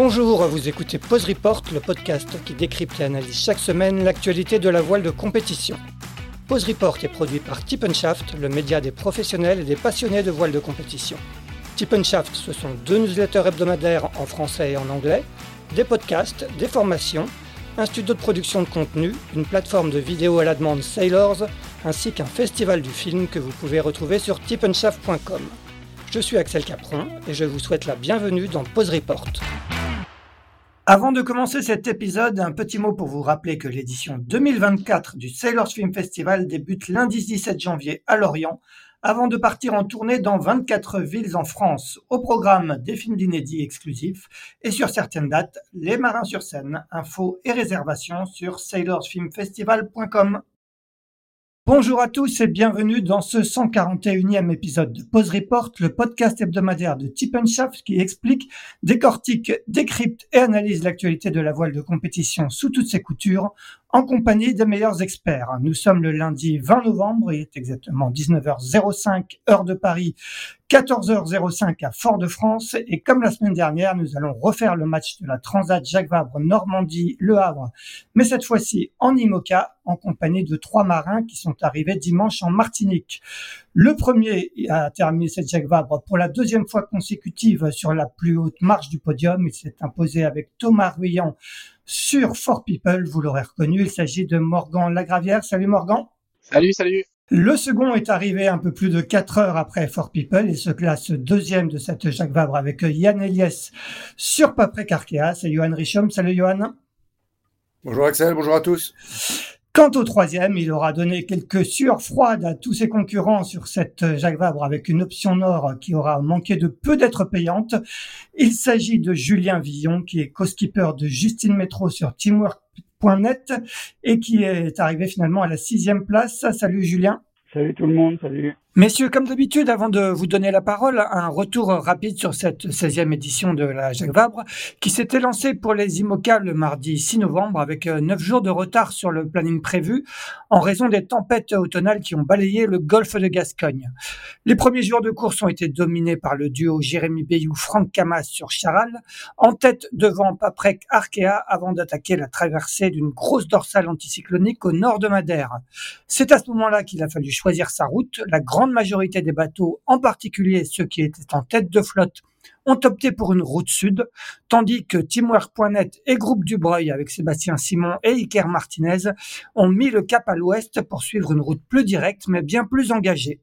Bonjour, vous écoutez Pause Report, le podcast qui décrypte et analyse chaque semaine l'actualité de la voile de compétition. Pause Report est produit par Tip Shaft, le média des professionnels et des passionnés de voile de compétition. Tip Shaft, ce sont deux newsletters hebdomadaires en français et en anglais, des podcasts, des formations, un studio de production de contenu, une plateforme de vidéo à la demande Sailors, ainsi qu'un festival du film que vous pouvez retrouver sur tipenshaft.com. Je suis Axel Capron et je vous souhaite la bienvenue dans Pause Report. Avant de commencer cet épisode, un petit mot pour vous rappeler que l'édition 2024 du Sailors Film Festival débute lundi 17 janvier à Lorient, avant de partir en tournée dans 24 villes en France. Au programme des films d'inédits exclusifs et sur certaines dates, les marins sur scène. Infos et réservations sur sailorsfilmfestival.com. Bonjour à tous et bienvenue dans ce 141e épisode de Pause Report, le podcast hebdomadaire de Shaft qui explique, décortique, décrypte et analyse l'actualité de la voile de compétition sous toutes ses coutures en compagnie des meilleurs experts. Nous sommes le lundi 20 novembre, il est exactement 19h05 heure de Paris, 14h05 à Fort-de-France et comme la semaine dernière, nous allons refaire le match de la Transat Jacques Vabre Normandie Le Havre, mais cette fois-ci en IMOCA en compagnie de trois marins qui sont arrivés dimanche en Martinique. Le premier a terminé cette Jacques Vabre pour la deuxième fois consécutive sur la plus haute marche du podium. Il s'est imposé avec Thomas Ruyant sur Fort People. Vous l'aurez reconnu, il s'agit de Morgan Lagravière. Salut Morgan. Salut, salut. Le second est arrivé un peu plus de 4 heures après Fort People et se classe deuxième de cette Jacques Vabre avec Yann Eliès sur Paprec Arkea. C'est Johan Richom. Salut Johan. Bonjour Axel, bonjour à tous. Quant au troisième, il aura donné quelques sueurs froides à tous ses concurrents sur cette Jacques Vabre avec une option nord qui aura manqué de peu d'être payante. Il s'agit de Julien Villon qui est co-skipper de Justine Métro sur teamwork.net et qui est arrivé finalement à la sixième place. Salut Julien. Salut tout le monde, salut. Messieurs, comme d'habitude, avant de vous donner la parole, un retour rapide sur cette 16e édition de la Jacques Vabre, qui s'était lancée pour les IMOCA le mardi 6 novembre, avec 9 euh, jours de retard sur le planning prévu, en raison des tempêtes automnales qui ont balayé le golfe de Gascogne. Les premiers jours de course ont été dominés par le duo Jérémy Bayou-Franck Camas sur Charal, en tête devant Paprec Arkea, avant d'attaquer la traversée d'une grosse dorsale anticyclonique au nord de Madère. C'est à ce moment-là qu'il a fallu choisir sa route, la grande majorité des bateaux, en particulier ceux qui étaient en tête de flotte, ont opté pour une route sud, tandis que Teamwear.net et Groupe Dubreuil avec Sébastien Simon et Iker Martinez ont mis le cap à l'ouest pour suivre une route plus directe mais bien plus engagée.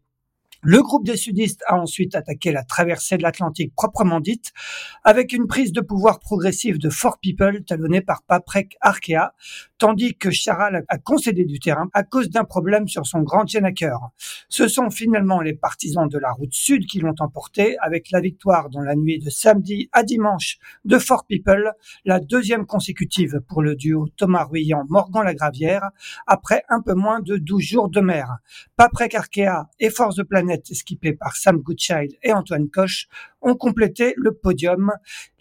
Le groupe des sudistes a ensuite attaqué la traversée de l'Atlantique proprement dite, avec une prise de pouvoir progressive de Fort People talonnée par Paprec Arkea, tandis que Charal a concédé du terrain à cause d'un problème sur son grand Jenaker. Ce sont finalement les partisans de la route sud qui l'ont emporté, avec la victoire dans la nuit de samedi à dimanche de Fort People, la deuxième consécutive pour le duo Thomas Ruyant-Morgan Lagravière, après un peu moins de 12 jours de mer. Paprec Arkea et Force de Planète skippés par Sam Goodchild et Antoine Koch, ont complété le podium.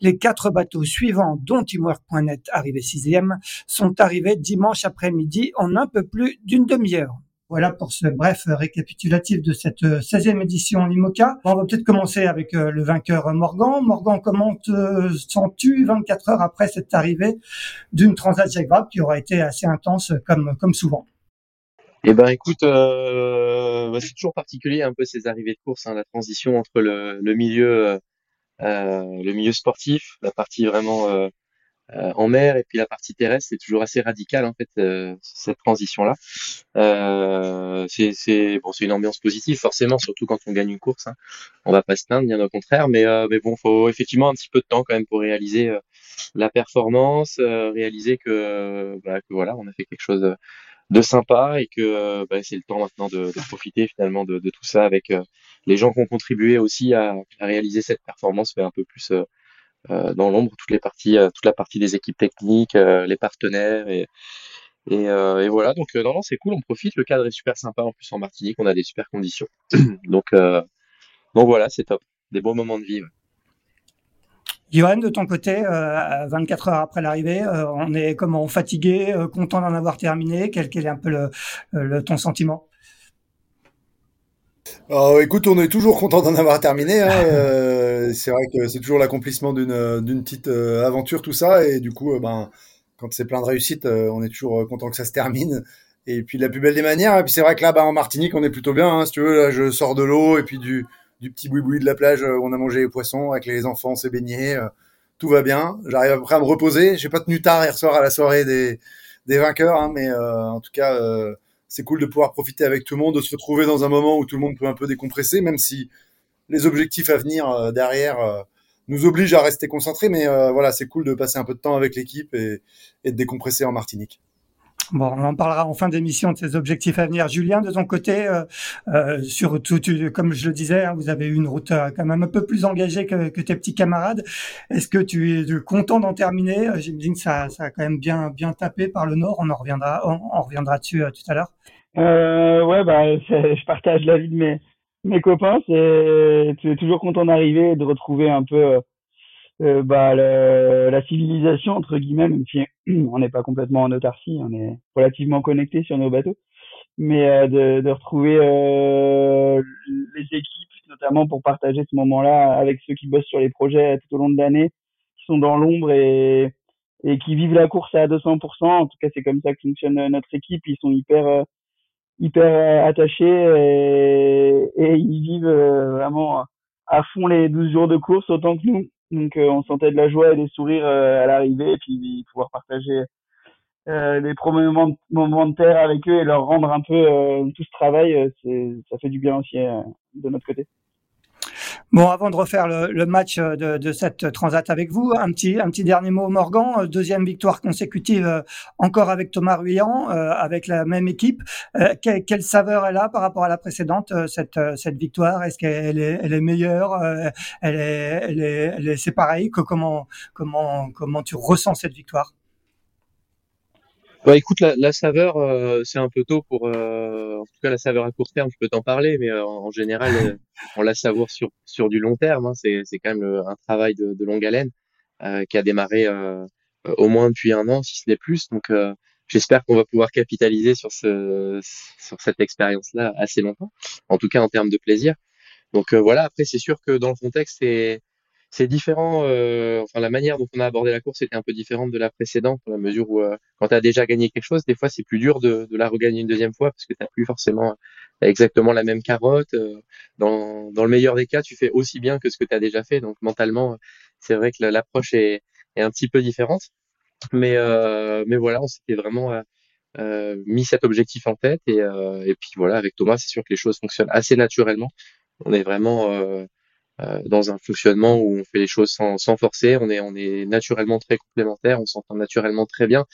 Les quatre bateaux suivants, dont Teamwork.net arrivé sixième, sont arrivés dimanche après-midi en un peu plus d'une demi-heure. Voilà pour ce bref récapitulatif de cette 16e édition Limoca. On va peut-être commencer avec le vainqueur Morgan. Morgan, comment te sens-tu 24 heures après cette arrivée d'une Transat Jacques qui aura été assez intense comme, comme souvent? Eh ben écoute, euh, bah, c'est toujours particulier un peu ces arrivées de course, hein, la transition entre le, le milieu, euh, le milieu sportif, la partie vraiment euh, euh, en mer et puis la partie terrestre, c'est toujours assez radical en fait euh, cette transition là. Euh, c'est bon, c'est une ambiance positive forcément, surtout quand on gagne une course. Hein. On va pas se plaindre, bien au contraire, mais mais bon, faut effectivement un petit peu de temps quand même pour réaliser la performance, réaliser que, bah, que voilà, on a fait quelque chose de sympa et que euh, bah, c'est le temps maintenant de, de profiter finalement de, de, tout ça avec euh, les gens qui ont contribué aussi à, à réaliser cette performance, mais un peu plus euh, dans l'ombre toutes les parties, toute la partie des équipes techniques, les partenaires et et, et voilà. Donc non non c'est cool, on profite, le cadre est super sympa. En plus en Martinique, on a des super conditions. Donc donc voilà c'est top, des bons moments de vie. Johan, de ton côté, 24 euh, heures après l'arrivée, euh, on est comment fatigué, euh, content d'en avoir terminé. Quel, est un peu le, ton sentiment? Oh, écoute, on est toujours content d'en avoir terminé. Hein. c'est vrai que c'est toujours l'accomplissement d'une petite aventure, tout ça. Et du coup, ben, quand c'est plein de réussite, on est toujours content que ça se termine. Et puis la plus belle des manières. Et puis c'est vrai que là, ben, en Martinique, on est plutôt bien. Hein, si tu veux, là, je sors de l'eau et puis du, du petit boui-boui de la plage où on a mangé les poissons avec les enfants, on s'est baigné, euh, tout va bien. J'arrive après à me reposer. J'ai pas tenu tard hier soir à la soirée des, vainqueurs, hein, mais euh, en tout cas, euh, c'est cool de pouvoir profiter avec tout le monde, de se retrouver dans un moment où tout le monde peut un peu décompresser, même si les objectifs à venir derrière nous obligent à rester concentrés. Mais voilà, c'est cool de passer un peu de temps avec l'équipe et, et de décompresser en Martinique. Bon, on en parlera en fin d'émission de ces objectifs à venir. Julien, de ton côté, euh, euh sur tout, comme je le disais, hein, vous avez eu une route euh, quand même un peu plus engagée que, que tes petits camarades. Est-ce que tu es content d'en terminer? Euh, J'imagine que ça, ça a quand même bien, bien tapé par le nord. On en reviendra, on, reviendra dessus tout à l'heure. Euh, ouais, bah, je partage l'avis de mes, mes copains. C'est, tu es toujours content d'arriver et de retrouver un peu euh, bah, le, la civilisation entre guillemets, même si on n'est pas complètement en autarcie, on est relativement connecté sur nos bateaux, mais euh, de, de, retrouver euh, les équipes, notamment pour partager ce moment-là avec ceux qui bossent sur les projets tout au long de l'année, qui sont dans l'ombre et, et qui vivent la course à 200%. En tout cas, c'est comme ça que fonctionne notre équipe. Ils sont hyper hyper attachés et, et ils vivent vraiment à fond les 12 jours de course autant que nous. Donc euh, on sentait de la joie et des sourires euh, à l'arrivée et puis pouvoir partager euh, les premiers moments, moments, de terre avec eux et leur rendre un peu tout ce travail, ça fait du bien aussi de notre côté. Bon, avant de refaire le, match de, de, cette transat avec vous, un petit, un petit dernier mot, Morgan. Deuxième victoire consécutive encore avec Thomas Ruyant, avec la même équipe. quelle, saveur elle a par rapport à la précédente, cette, cette victoire? Est-ce qu'elle est, elle est meilleure elle est, elle est, c'est pareil? Que comment, comment, comment tu ressens cette victoire? Bah écoute, la, la saveur, euh, c'est un peu tôt pour, euh, en tout cas la saveur à court terme, je peux t'en parler, mais euh, en général, on la savoure sur sur du long terme. Hein, c'est c'est quand même un travail de, de longue haleine qui a démarré au moins depuis un an, si ce n'est plus. Donc j'espère qu'on va pouvoir capitaliser sur ce sur cette expérience-là assez longtemps, en tout cas en termes de plaisir. Donc voilà. Après, c'est sûr que dans le contexte, c'est c'est différent. Euh, enfin, la manière dont on a abordé la course était un peu différente de la précédente, dans la mesure où euh, quand tu as déjà gagné quelque chose, des fois c'est plus dur de, de, la regagner une deuxième fois parce que tu n'as plus forcément exactement la même carotte. Euh, dans, dans le meilleur des cas, tu fais aussi bien que ce que tu as déjà fait. Donc mentalement, c'est vrai que l'approche est, est, un petit peu différente. Mais, euh, mais voilà, on s'était vraiment mis cet objectif en tête. Et, et puis voilà, avec Thomas, c'est sûr que les choses fonctionnent assez naturellement. On est vraiment euh, dans un fonctionnement où on fait les choses sans, sans forcer, on est, on est naturellement très complémentaires, on s'entend naturellement très bien.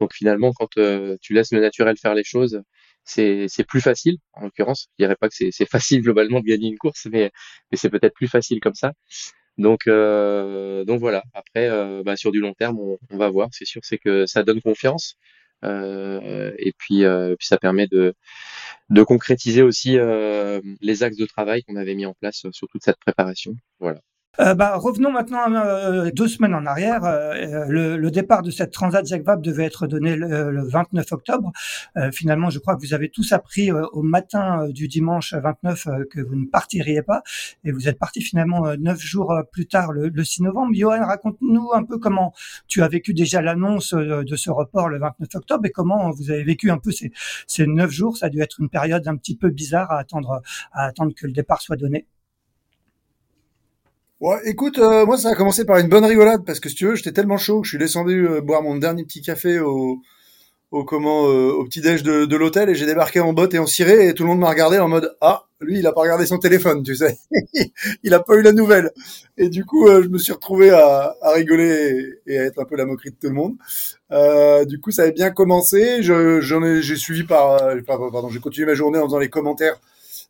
Donc finalement, quand euh, tu laisses le naturel faire les choses, c'est, plus facile. En l'occurrence, je dirais pas que c'est, c'est facile globalement de gagner une course, mais, mais c'est peut-être plus facile comme ça. Donc, euh, donc voilà. Après, euh, bah, sur du long terme, on, on va voir. C'est sûr, c'est que ça donne confiance. Euh, et puis, euh, puis ça permet de, de concrétiser aussi euh, les axes de travail qu'on avait mis en place sur toute cette préparation. Voilà. Euh, bah, revenons maintenant euh, deux semaines en arrière. Euh, le, le, départ de cette Transat Jacques Vabre devait être donné le, le 29 octobre. finalement, je crois que vous avez tous appris au matin du dimanche 29 que vous ne partiriez pas et vous êtes parti finalement neuf jours plus tard, le, le 6 novembre. Johan, raconte-nous un peu comment tu as vécu déjà l'annonce de ce report le 29 octobre et comment vous avez vécu un peu ces, ces neuf jours. Ça a dû être une période un petit peu bizarre à attendre, à attendre que le départ soit donné. Ouais, écoute, euh, moi ça a commencé par une bonne rigolade parce que si tu veux, j'étais tellement chaud que je suis descendu euh, boire mon dernier petit café au comment euh, au petit déj de, l'hôtel et j'ai débarqué en botte et en ciré et tout le monde m'a regardé en mode ah lui il a pas regardé son téléphone tu sais. Il a pas eu la nouvelle. Et du coup je me suis retrouvé à, rigoler et, à être un peu la moquerie de tout le monde. Du coup ça avait bien commencé. J'ai suivi par pardon j'ai continué ma journée en faisant les commentaires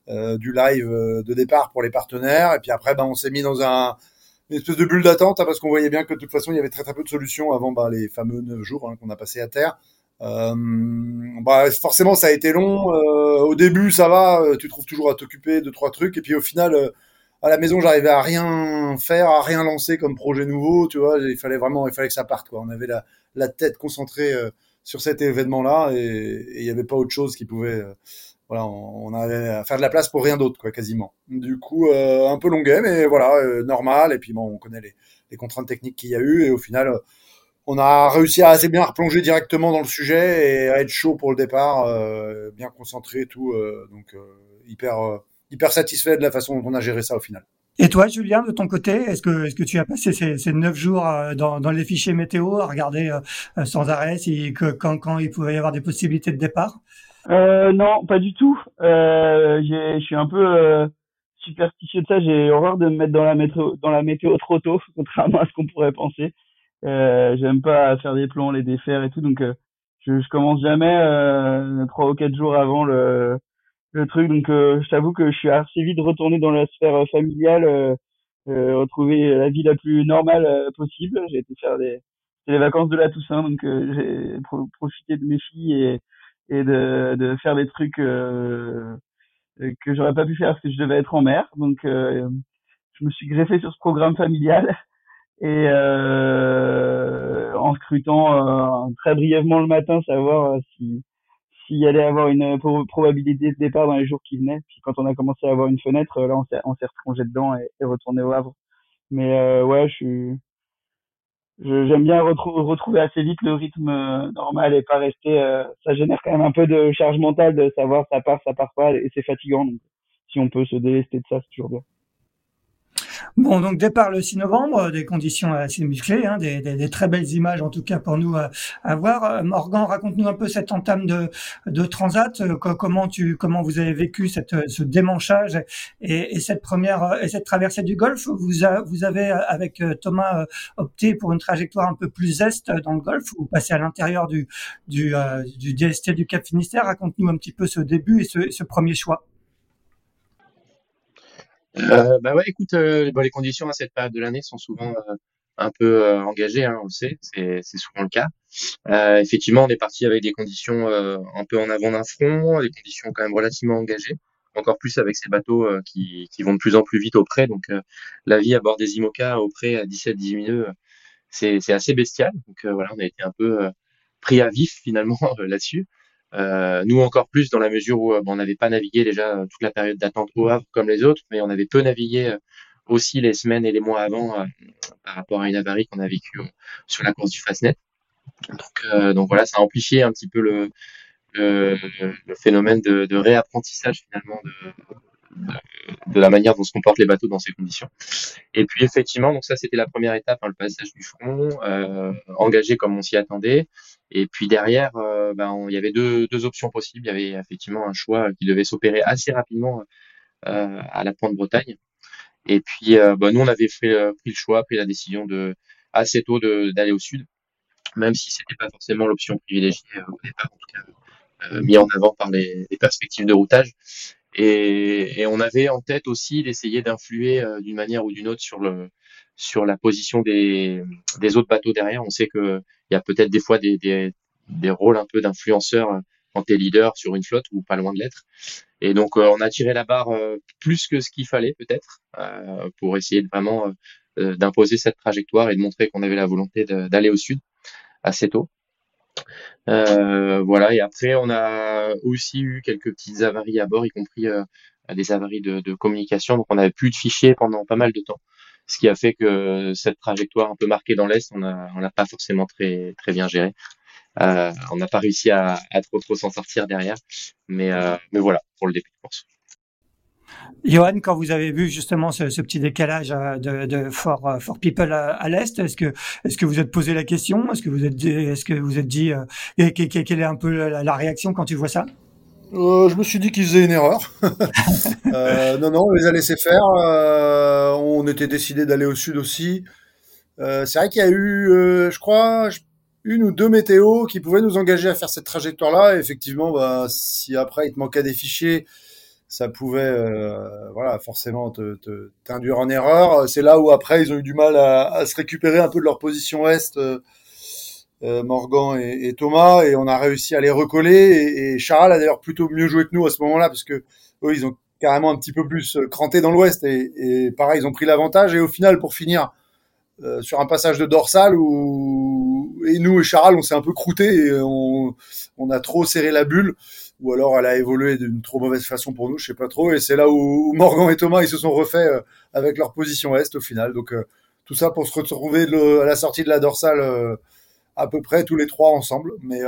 du live euh, de départ pour les partenaires. Et puis après, ben, on s'est mis dans un, une espèce de bulle d'attente hein, parce qu'on voyait bien que de toute façon, il y avait très très peu de solutions avant bah, les fameux neuf jours hein, qu'on a passé à terre. Euh, bah, forcément, ça a été long. Euh, au début, ça va, tu trouves toujours à t'occuper de trois trucs. Et puis au final, à la maison, j'arrivais à rien faire, à rien lancer comme projet nouveau. Tu vois, il fallait vraiment, il fallait que ça parte. Quoi. On avait la, la tête concentrée sur cet événement-là et il n'y avait pas autre chose qui pouvait voilà, on, avait à faire de la place pour rien d'autre, quoi, quasiment. Du coup, euh, un peu longuet, mais voilà, euh, normal. Et puis bon, on connaît les, les contraintes techniques qu'il y a eu, et au final, euh, on a réussi à assez bien replonger directement dans le sujet et à être chaud pour le départ, bien concentré et tout. donc hyper hyper satisfait de la façon dont on a géré ça au final. Et toi, Julien, de ton côté, est-ce que, est-ce que tu as passé ces, ces neuf jours dans, dans les fichiers météo à regarder sans arrêt si, que, quand, quand il pouvait y avoir des possibilités de départ? Euh, non, pas du tout. Euh, je suis un peu euh, superstitieux de ça. J'ai horreur de me mettre dans la météo, dans la météo trop tôt, contrairement à ce qu'on pourrait penser. Euh, J'aime pas faire des plans, les défaire et tout, donc euh, je, je commence jamais euh, trois ou quatre jours avant le, le truc. Donc, je t'avoue que je suis assez vite retourné dans la sphère familiale, retrouver la vie la plus normale possible. J'ai été faire des, les vacances de la Toussaint, donc j'ai profité de mes filles et et de, de faire des trucs euh, que j'aurais pas pu faire parce que je devais être en mer. Donc, euh, je me suis greffé sur ce programme familial et euh, en scrutant euh, très brièvement le matin, savoir si s'il y allait avoir une probabilité de départ dans les jours qui venaient. Puis quand on a commencé à avoir une fenêtre, là, on s'est, on s'est dedans et, et, retourné au Havre. Mais euh, ouais, je suis, j'aime bien retrouver assez vite le rythme euh, normal et pas rester. Euh, ça génère quand même un peu de charge mentale de savoir ça part, ça part pas et c'est fatigant. Donc, si on peut se délester de ça, c'est toujours bien. Bon, donc départ le 6 novembre, des conditions assez musclées, hein, des, des, des, très belles images en tout cas pour nous à, à voir. Euh, Morgan, raconte-nous un peu cette entame de, de Transat, euh, comment tu comment vous avez vécu cette, ce démanchage et, et cette première euh, et cette traversée du Golfe? Vous avez avec Thomas opté pour une trajectoire un peu plus est dans le Golfe. Vous passez à l'intérieur du du, du DST du Cap Finistère? Raconte-nous un petit peu ce début et ce, ce premier choix. Euh, bah ouais, écoute, euh, bon, les conditions à cette période de l'année sont souvent euh, un peu euh, engagées, hein, on le sait, c'est, souvent le cas. effectivement, on est parti avec des conditions un peu en avant d'un front, des conditions quand même relativement engagées, encore plus avec ces bateaux qui, qui vont de plus en plus vite au près. Donc, la vie à bord des IMOCA au près à 17-18 nœuds, c'est assez bestial. Donc voilà, on a été un peu pris à vif finalement là-dessus. Euh, nous encore plus dans la mesure où euh, on n'avait pas navigué déjà toute la période d'attente au Havre comme les autres, mais on avait peu navigué euh, aussi les semaines et les mois avant par rapport à une avarie qu'on a vécue sur la course du Fastnet. Donc, donc voilà, ça a amplifié un petit peu le, le, le phénomène de, de, réapprentissage finalement de, de, la manière dont se comportent les bateaux dans ces conditions. Et puis effectivement, donc ça c'était la première étape, hein, le passage du front, euh, engagé comme on s'y attendait. Et puis derrière, euh, ben, il y avait deux, deux, options possibles. Il y avait effectivement un choix qui devait s'opérer assez rapidement euh, à la Pointe Bretagne. Et puis euh, ben, nous on avait euh, pris le choix, pris la décision de assez tôt d'aller au sud, même si c'était pas forcément l'option privilégiée au départ, en tout cas mis en avant par les, les perspectives de routage. Et, et, on avait en tête aussi d'essayer d'influer euh, d'une manière ou d'une autre sur le sur la position des, des autres bateaux derrière. On sait que il y a peut-être des fois des, des, des rôles un peu d'influenceurs quand tu es leader sur une flotte ou pas loin de l'être. Et donc on a tiré la barre plus que ce qu'il fallait peut-être pour essayer de vraiment d'imposer cette trajectoire et de montrer qu'on avait la volonté d'aller au sud assez tôt. Euh, voilà, et après, on a aussi eu quelques petites avaries à bord, y compris euh, des avaries de, communication. Donc, on n'avait plus de fichiers pendant pas mal de temps, ce qui a fait que cette trajectoire un peu marquée dans l'est, on n'a on pas forcément très très bien géré. Euh, on n'a pas réussi à, à trop trop s'en sortir derrière, mais euh, mais voilà pour le début de course. Johan, quand vous avez vu justement ce, petit décalage euh, de, de for, euh, people à, l'est, est-ce que vous êtes posé la question? Est-ce que vous êtes est-ce que vous êtes dit euh, quelle est un peu la, réaction quand tu vois ça? Je me suis dit qu'ils faisaient une erreur. non, non, on les a laissés faire. on était décidé d'aller au sud aussi. c'est vrai qu'il y a eu, je crois, une ou deux météos qui pouvaient nous engager à faire cette trajectoire-là. effectivement, bah, si après il te manquait des fichiers ça pouvait euh, voilà forcément te, t'induire en erreur. C'est là où après ils ont eu du mal à, à se récupérer un peu de leur position est, euh, euh Morgan et, Thomas, et on a réussi à les recoller. Et, et a d'ailleurs plutôt mieux joué que nous à ce moment-là, parce que eux ils ont carrément un petit peu plus euh, cranté dans l'ouest, et, et, pareil ils ont pris l'avantage. Et au final, pour finir euh, sur un passage de dorsal où et nous et Charal on s'est un peu croûté et on, on a trop serré la bulle ou alors elle a évolué d'une trop mauvaise façon pour nous, je sais pas trop. Et c'est là où Morgan et Thomas ils se sont refaits euh, avec leur position est au final. Donc euh, tout ça pour se retrouver à la sortie de la dorsale euh, à peu près tous les trois ensemble. Mais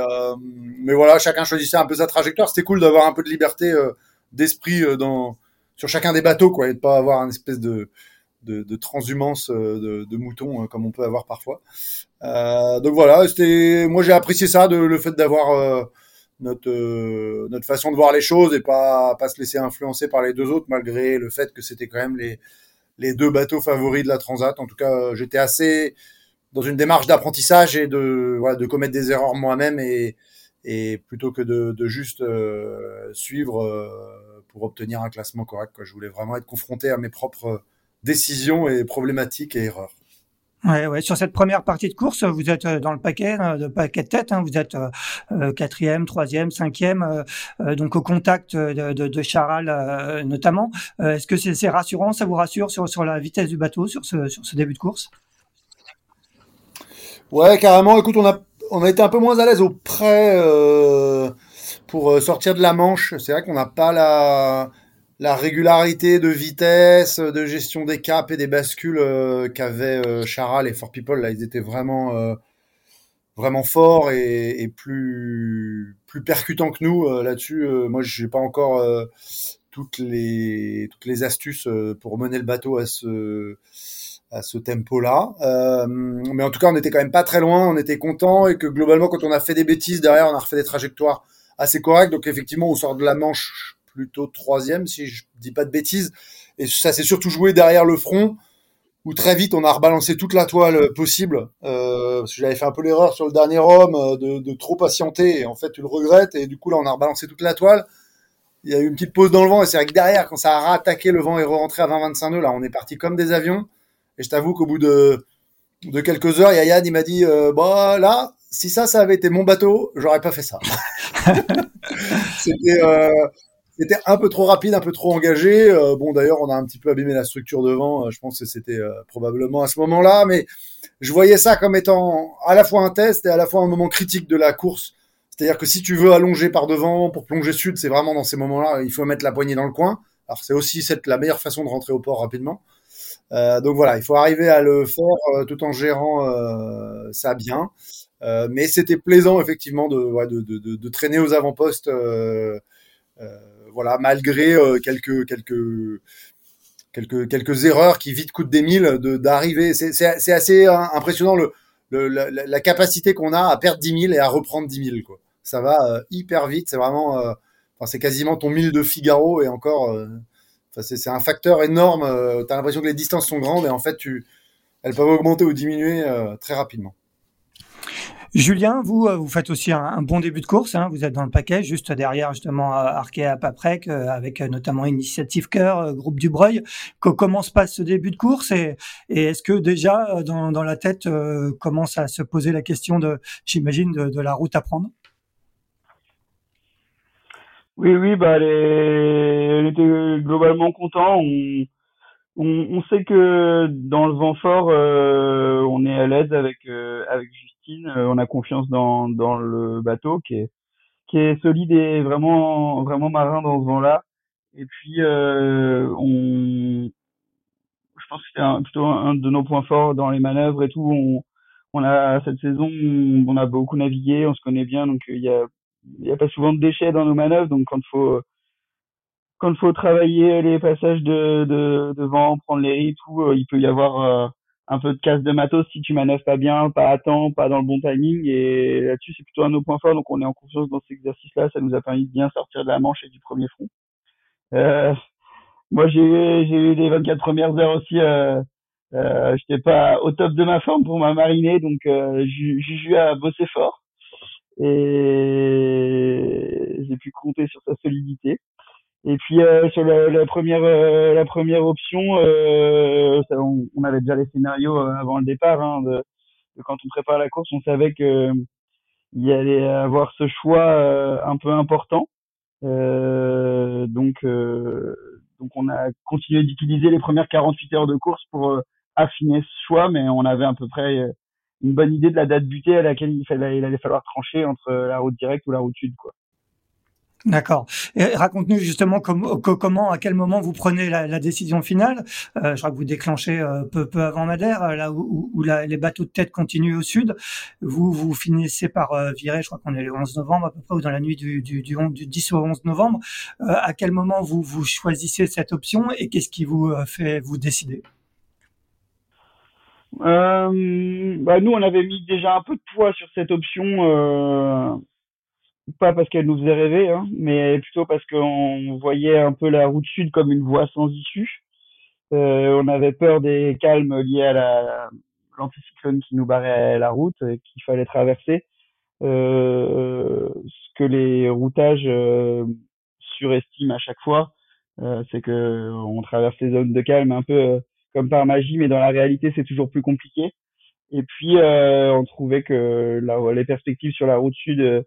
mais voilà, chacun choisissait un peu sa trajectoire. C'était cool d'avoir un peu de liberté d'esprit dans sur chacun des bateaux quoi, et de pas avoir une espèce de de, de transhumance de, de moutons comme on peut avoir parfois. donc voilà, c'était moi j'ai apprécié ça, de, le fait d'avoir notre euh, notre façon de voir les choses et pas pas se laisser influencer par les deux autres malgré le fait que c'était quand même les les deux bateaux favoris de la Transat. En tout cas, j'étais assez dans une démarche d'apprentissage et de voilà de commettre des erreurs moi-même et et plutôt que de, de juste euh, suivre euh, pour obtenir un classement correct. Quoi. Je voulais vraiment être confronté à mes propres décisions et problématiques et erreurs. Ouais, ouais. Sur cette première partie de course, vous êtes euh, dans le paquet euh, de paquet tête. Hein. Vous êtes euh, quatrième, troisième, cinquième, donc au contact de Charal notamment. Est-ce que c'est rassurant? Ça vous rassure sur, sur la vitesse du bateau sur ce, sur ce début de course? Ouais, carrément. Écoute, on a on a été un peu moins à l'aise au près pour sortir de la Manche. C'est vrai qu'on n'a pas la la régularité de vitesse, de gestion des caps et des bascules euh, qu'avaient euh, Charal et For People. Là, ils étaient vraiment euh, vraiment forts et, et, plus plus percutants que nous euh, là-dessus. moi, j'ai pas encore toutes les toutes les astuces pour mener le bateau à ce à ce tempo-là. mais en tout cas, on était quand même pas très loin. On était content et que globalement, quand on a fait des bêtises derrière, on a refait des trajectoires assez correctes. Donc effectivement, on sort de la Manche plutôt troisième, si je dis pas de bêtises. Et ça s'est surtout joué derrière le front, où très vite on a rebalancé toute la toile possible. Euh, parce que j'avais fait un peu l'erreur sur le dernier homme euh, de, trop patienter, et en fait tu le regrettes, et du coup là on a rebalancé toute la toile. Il y a eu une petite pause dans le vent, et c'est vrai que derrière, quand ça a rattaqué, le vent est rentré à 20-25 nœuds, là on est parti comme des avions. Et je t'avoue qu'au bout de, quelques heures, Yann il m'a dit, euh, bah là, si ça, ça avait été mon bateau, j'aurais pas fait ça. C'était, euh, c'était un peu trop rapide, un peu trop engagé. Euh, bon, d'ailleurs, on a un petit peu abîmé la structure devant. Euh, je pense que c'était euh, probablement à ce moment-là, mais je voyais ça comme étant à la fois un test et à la fois un moment critique de la course. C'est-à-dire que si tu veux allonger par devant pour plonger sud, c'est vraiment dans ces moments-là, il faut mettre la poignée dans le coin. Alors c'est aussi la meilleure façon de rentrer au port rapidement. Donc voilà, il faut arriver à le faire tout en gérant ça bien. mais c'était plaisant effectivement de, de, de, traîner aux avant-postes. Voilà, malgré euh, quelques quelques quelques quelques erreurs qui vite coûtent des mille d'arriver. C'est assez impressionnant le, la, capacité qu'on a à perdre 10 000 et à reprendre 10 000 quoi. Ça va euh, hyper vite. C'est vraiment, euh, c'est quasiment ton 1000 de Figaro et encore. C'est un facteur énorme. tu as l'impression que les distances sont grandes et en fait tu elles peuvent augmenter ou diminuer très rapidement. Julien, vous, euh, vous faites aussi un, bon début de course. Hein. Vous êtes dans le paquet, juste derrière justement Arkea Paprec, euh, avec euh, notamment Initiative Cœur, groupe Dubreuil. Comment se passe ce début de course et, est-ce que déjà dans, la tête commence à se poser la question de, j'imagine, de, la route à prendre? Oui, oui, bah, elle, était globalement content. On, sait que dans le vent fort, euh, on est à l'aise avec euh, avec Euh, on a confiance dans dans le bateau qui est qui est solide et vraiment vraiment marin dans ce vent-là. Et puis on, je pense que c'est plutôt un de nos points forts dans les manœuvres et tout. On, on a cette saison, on a beaucoup navigué, on se connaît bien, donc il y a y a pas souvent de déchets dans nos manœuvres, donc quand faut quand faut travailler les passages de, de, vent, prendre les riz, tout, euh, il peut y avoir euh, un peu de casse de matos si tu manœuvres pas bien, pas à temps, pas dans le bon timing. Et là-dessus, c'est plutôt un de nos points forts. Donc, on est en confiance dans cet exercice-là. Ça nous a permis de bien sortir de la manche et du premier front. Euh, moi, j'ai eu les 24 premières heures aussi. Euh, euh, J'étais pas au top de ma forme pour ma marinée, donc euh, j'ai eu à bosser fort et j'ai pu compter sur sa solidité. Et puis euh, sur la, la première euh, la première option, euh, ça, on, on, avait déjà les scénarios euh, avant le départ. Hein, de, de, quand on prépare la course, on savait que il allait avoir ce choix un peu important. donc donc on a continué d'utiliser les premières 48 heures de course pour affiner ce choix, mais on avait à peu près une bonne idée de la date butée à laquelle il, fallait, il allait falloir trancher entre la route directe ou la route sud, quoi. D'accord. Raconte-nous justement comment, à quel moment vous prenez la, décision finale. Euh, je crois que vous déclenchez euh, peu, peu avant Madère, euh, là où, où les bateaux de tête continuent au sud. Vous vous finissez par virer, je crois qu'on est le 11 novembre à peu près, ou dans la nuit du, du, du, du 10 au 11 novembre. à quel moment vous, vous choisissez cette option et qu'est-ce qui vous fait vous décider? Bah Nous, on avait mis déjà un peu de poids sur cette option pas parce qu'elle nous faisait rêver, hein, mais plutôt parce qu'on voyait un peu la route sud comme une voie sans issue. Euh, on avait peur des calmes liés à la l'anticyclone qui nous barrait la route et qu'il fallait traverser. Euh, ce que les routages euh, surestiment à chaque fois, euh, c'est que on traverse les zones de calme un peu euh, comme par magie, mais dans la réalité c'est toujours plus compliqué. Et puis on trouvait que les perspectives sur la route sud euh,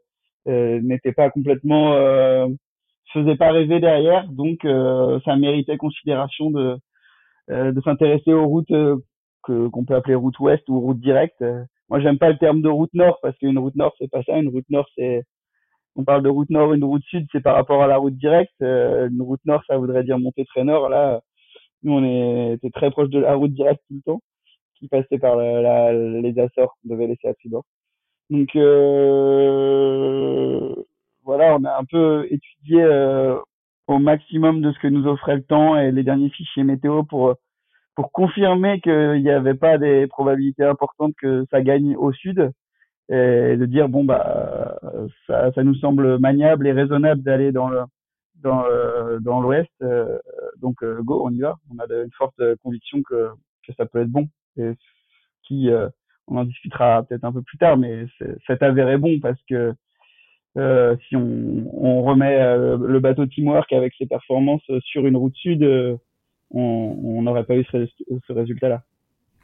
n'était pas complètement euh, faisait pas rêver derrière. Donc euh, ça méritait considération de de s'intéresser aux routes que qu'on peut appeler route ouest ou route directe. Moi j'aime pas le terme de route nord parce qu'une route nord c'est pas ça. Une route nord c'est on parle de route nord une route sud c'est par rapport à la route directe. Une route nord ça voudrait dire monter très nord. Là nous on était très proche de la route directe tout le temps qui passait par la, les Açores qu'on devait laisser à tribord donc euh, voilà, on a un peu étudié euh, au maximum de ce que nous offrait le temps et les derniers fichiers météo pour pour confirmer qu'il n'y avait pas des probabilités importantes que ça gagne au sud et de dire bon bah ça, nous semble maniable et raisonnable d'aller dans le dans dans l'ouest donc go on y va. On a une forte conviction que que ça peut être bon on en discutera peut-être un peu plus tard, mais c'est avéré bon parce que euh, si on, on remet euh, le bateau Teamwork avec ses performances sur une route sud, euh, on n'aurait pas eu ce, ce résultat-là.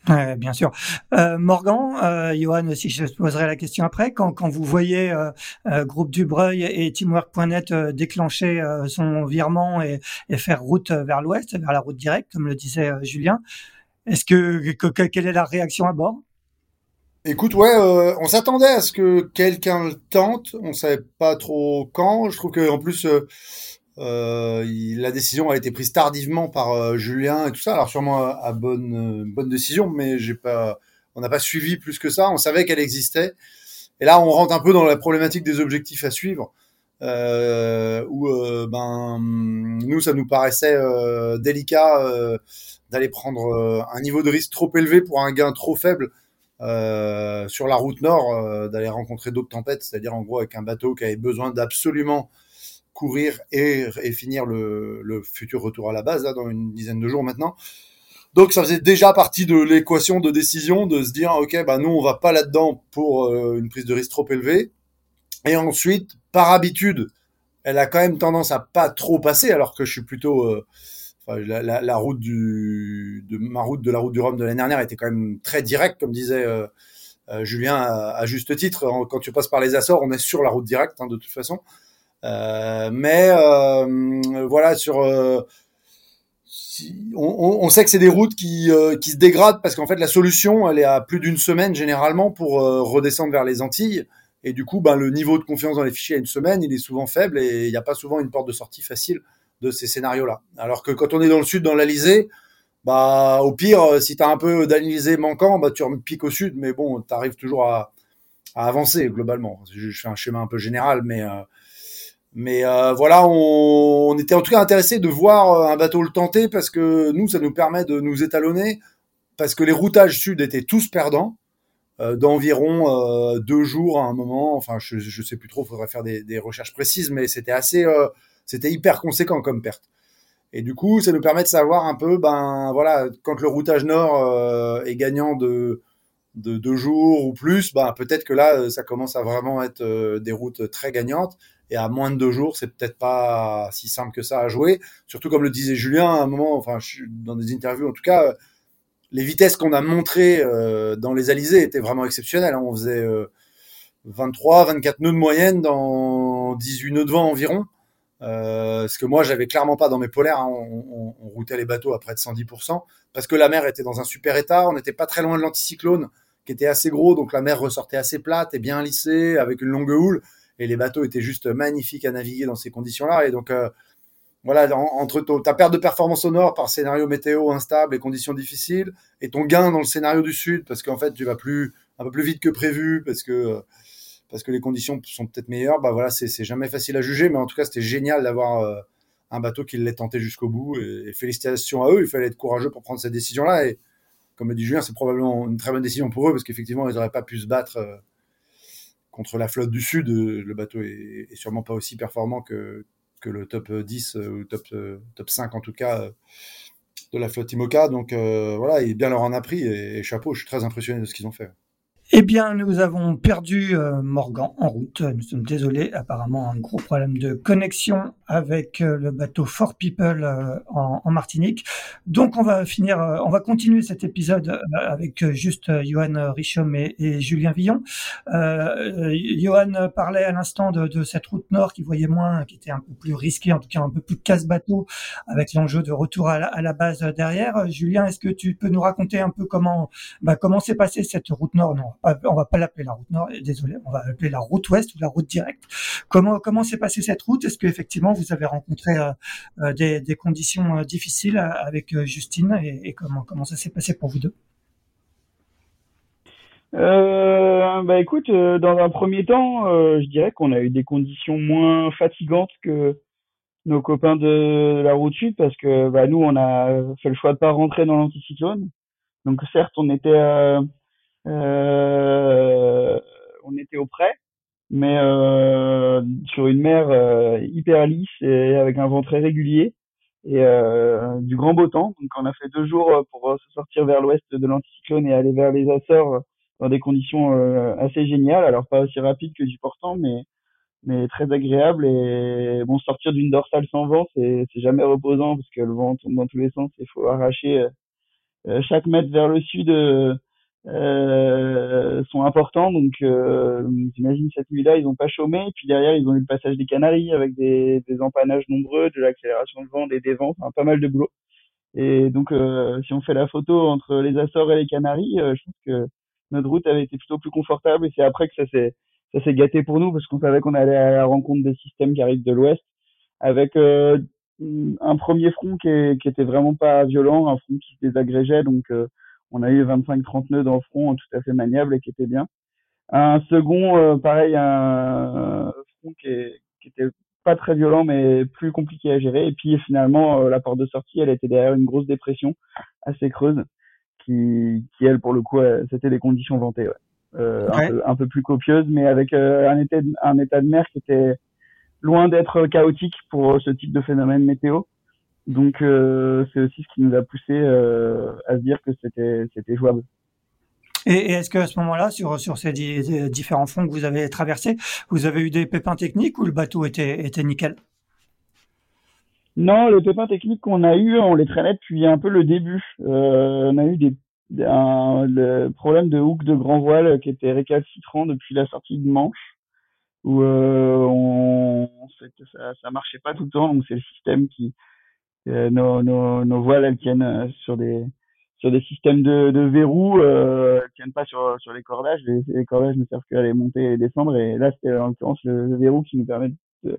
Ouais, bien sûr. Euh, Morgan, euh, Johan aussi, je poserai la question après. Quand, quand vous voyez euh, euh Groupe Dubreuil et Teamwork.net déclencher son virement et, et, faire route vers l'ouest, vers la route directe, comme le disait Julien, est-ce que, que, quelle est la réaction à bord? Écoute, ouais, euh, on s'attendait à ce que quelqu'un le tente. On savait pas trop quand. Je trouve que en plus, euh, euh la décision a été prise tardivement par Julien et tout ça. Alors sûrement à, bonne bonne décision, mais j'ai pas, on n'a pas suivi plus que ça. On savait qu'elle existait. Et là, on rentre un peu dans la problématique des objectifs à suivre. Où ben nous ça nous paraissait délicat d'aller prendre un niveau de risque trop élevé pour un gain trop faible sur la route nord euh, d'aller rencontrer d'autres tempêtes, c'est-à-dire en gros avec un bateau qui avait besoin d'absolument courir et, finir le, futur retour à la base dans une dizaine de jours maintenant. Donc ça faisait déjà partie de l'équation de décision de se dire ok bah nous on va pas là-dedans pour euh, une prise de risque trop élevée. Et ensuite par habitude elle a quand même tendance à pas trop passer alors que je suis plutôt la, route de ma route de la route du Rhum de l'année dernière était quand même très directe, comme disait euh, euh, Julien à, juste titre. Quand tu passes par les Açores, on est sur la route directe hein, de toute façon. mais voilà sur on, on, sait que c'est des routes qui, qui se dégradent parce qu'en fait la solution elle est à plus d'une semaine généralement pour redescendre vers les Antilles et du coup ben, le niveau de confiance dans les fichiers à une semaine il est souvent faible et il n'y a pas souvent une porte de sortie facile de ces scénarios là alors que quand on est dans le sud dans l'Alizé bah au pire, euh, si tu as un peu d'analysé manquant, bah tu piques au sud, mais bon, tu arrives toujours à, avancer globalement. Je, fais un schéma un peu général, mais euh, mais euh, voilà, on, était en tout cas intéressé de voir un bateau le tenter parce que nous, ça nous permet de nous étalonner parce que les routages sud étaient tous perdants d'environ deux jours à un moment. Enfin, je, sais plus trop, faudrait faire des, des recherches précises, mais c'était assez, c'était hyper conséquent comme perte. Et du coup, ça nous permet de savoir un peu, ben voilà, quand le routage nord euh, est gagnant de, de deux jours ou plus, ben peut-être que là, euh, ça commence à vraiment être euh, des routes très gagnantes. Et à moins de deux jours, c'est peut-être pas si simple que ça à jouer. Surtout comme le disait Julien à un moment, enfin dans des interviews en tout cas, les vitesses qu'on a montrées dans les alizés étaient vraiment exceptionnelles. Hein. On faisait 23, 24 nœuds de moyenne dans 18 nœuds de vent environ. Euh, ce que moi j'avais clairement pas dans mes polaires. Hein. On, on, routait les bateaux à près de 110% parce que la mer était dans un super état. On n'était pas très loin de l'anticyclone qui était assez gros, donc la mer ressortait assez plate et bien lissée avec une longue houle et les bateaux étaient juste magnifiques à naviguer dans ces conditions-là. Et donc euh, voilà, entre ta perte de performance au nord par scénario météo instable et conditions difficiles et ton gain dans le scénario du sud parce qu'en fait tu vas plus un peu plus vite que prévu parce que euh, parce que les conditions sont peut-être meilleures. Bah voilà, c'est jamais facile à juger, mais en tout cas, c'était génial d'avoir euh, un bateau qui l'ait tenté jusqu'au bout. Et, félicitations à eux. Il fallait être courageux pour prendre cette décision-là. Et comme le dit Julien, c'est probablement une très bonne décision pour eux parce qu'effectivement, ils n'auraient pas pu se battre euh, contre la flotte du Sud. Le bateau est, sûrement pas aussi performant que, que le top 10 euh, ou top, top 5 en tout cas de la flotte Imoca. Donc voilà, il bien leur en a pris et chapeau, je suis très impressionné de ce qu'ils ont fait. Eh bien, nous avons perdu euh, Morgan en route. Nous sommes désolés. Apparemment, un gros problème de connexion avec euh, le bateau Four People euh, en, en, Martinique. Donc, on va finir, on va continuer cet épisode avec juste Johan Richom et, et, Julien Villon. Johan parlait à l'instant de, de, cette route nord qui voyait moins, qui était un peu plus risquée, en tout cas un peu plus casse-bateau, avec l'enjeu de retour à la, à la, base derrière. Julien, est-ce que tu peux nous raconter un peu comment, bah, comment s'est passée cette route nord non on va pas l'appeler la route nord, désolé, on va l'appeler la route ouest ou la route directe. Comment comment s'est passée cette route? Est-ce que effectivement vous avez rencontré euh, euh, des, conditions euh, difficiles avec Justine et, comment comment ça s'est passé pour vous deux? Euh, bah écoute, dans un premier temps, je dirais qu'on a eu des conditions moins fatigantes que nos copains de la route sud parce que bah, nous on a fait le choix de pas rentrer dans l'anticyclone. Donc certes on était euh, on était au près, mais euh, sur une mer euh, hyper lisse et avec un vent très régulier et du grand beau temps. Donc on a fait deux jours pour se sortir vers l'ouest de l'anticyclone et aller vers les Açores dans des conditions assez géniales. Alors pas aussi rapide que du portant, mais mais très agréable et bon sortir d'une dorsale sans vent c'est c'est jamais reposant parce que le vent tombe dans tous les sens il faut arracher chaque mètre vers le sud euh, sont importants. Donc, euh, j'imagine cette nuit-là, ils n'ont pas chômé. Puis derrière, ils ont eu le passage des Canaries avec des, des empannages nombreux, de l'accélération de vent, des dévents, enfin, pas mal de boulot. Et donc, euh, si on fait la photo entre les Açores et les Canaries, euh, je pense que notre route avait été plutôt plus confortable. Et c'est après que ça s'est ça s'est gâté pour nous parce qu'on savait qu'on allait à la rencontre des systèmes qui arrivent de l'Ouest avec euh, un premier front qui, est, qui était vraiment pas violent, un front qui se désagrégeait. Donc, on a eu 25-30 nœuds dans le front tout à fait maniable et qui était bien. Un second, euh, pareil, un front qui, est, qui était pas très violent mais plus compliqué à gérer. Et puis finalement, euh, la porte de sortie, elle était derrière une grosse dépression assez creuse qui, qui elle, pour le coup, c'était des conditions ventées. Ouais. Euh, Un, peu, un, peu, plus copieuses, mais avec euh, un, état de, un état de mer qui était loin d'être chaotique pour ce type de phénomène météo. Donc euh, c'est aussi ce qui nous a poussé euh, à se dire que c'était c'était jouable. Et, est-ce qu'à ce moment-là, sur, sur ces différents fonds que vous avez traversés, vous avez eu des pépins techniques ou le bateau était, était nickel? Non, les pépins techniques qu'on a eu, on les traînait depuis un peu le début. Euh, on a eu des, un, le problème de hook de grand voile qui était récalcitrant depuis la sortie de Manche, où on, que ça, ça marchait pas tout le temps. Donc c'est le système qui nos, nos, nos voiles elles tiennent sur des sur des systèmes de, de verrous euh, qui tiennent pas sur, sur les cordages. Les, les cordages ne servent qu'à les monter et descendre. Et là, c'était en l'occurrence le, verrou qui nous permet de,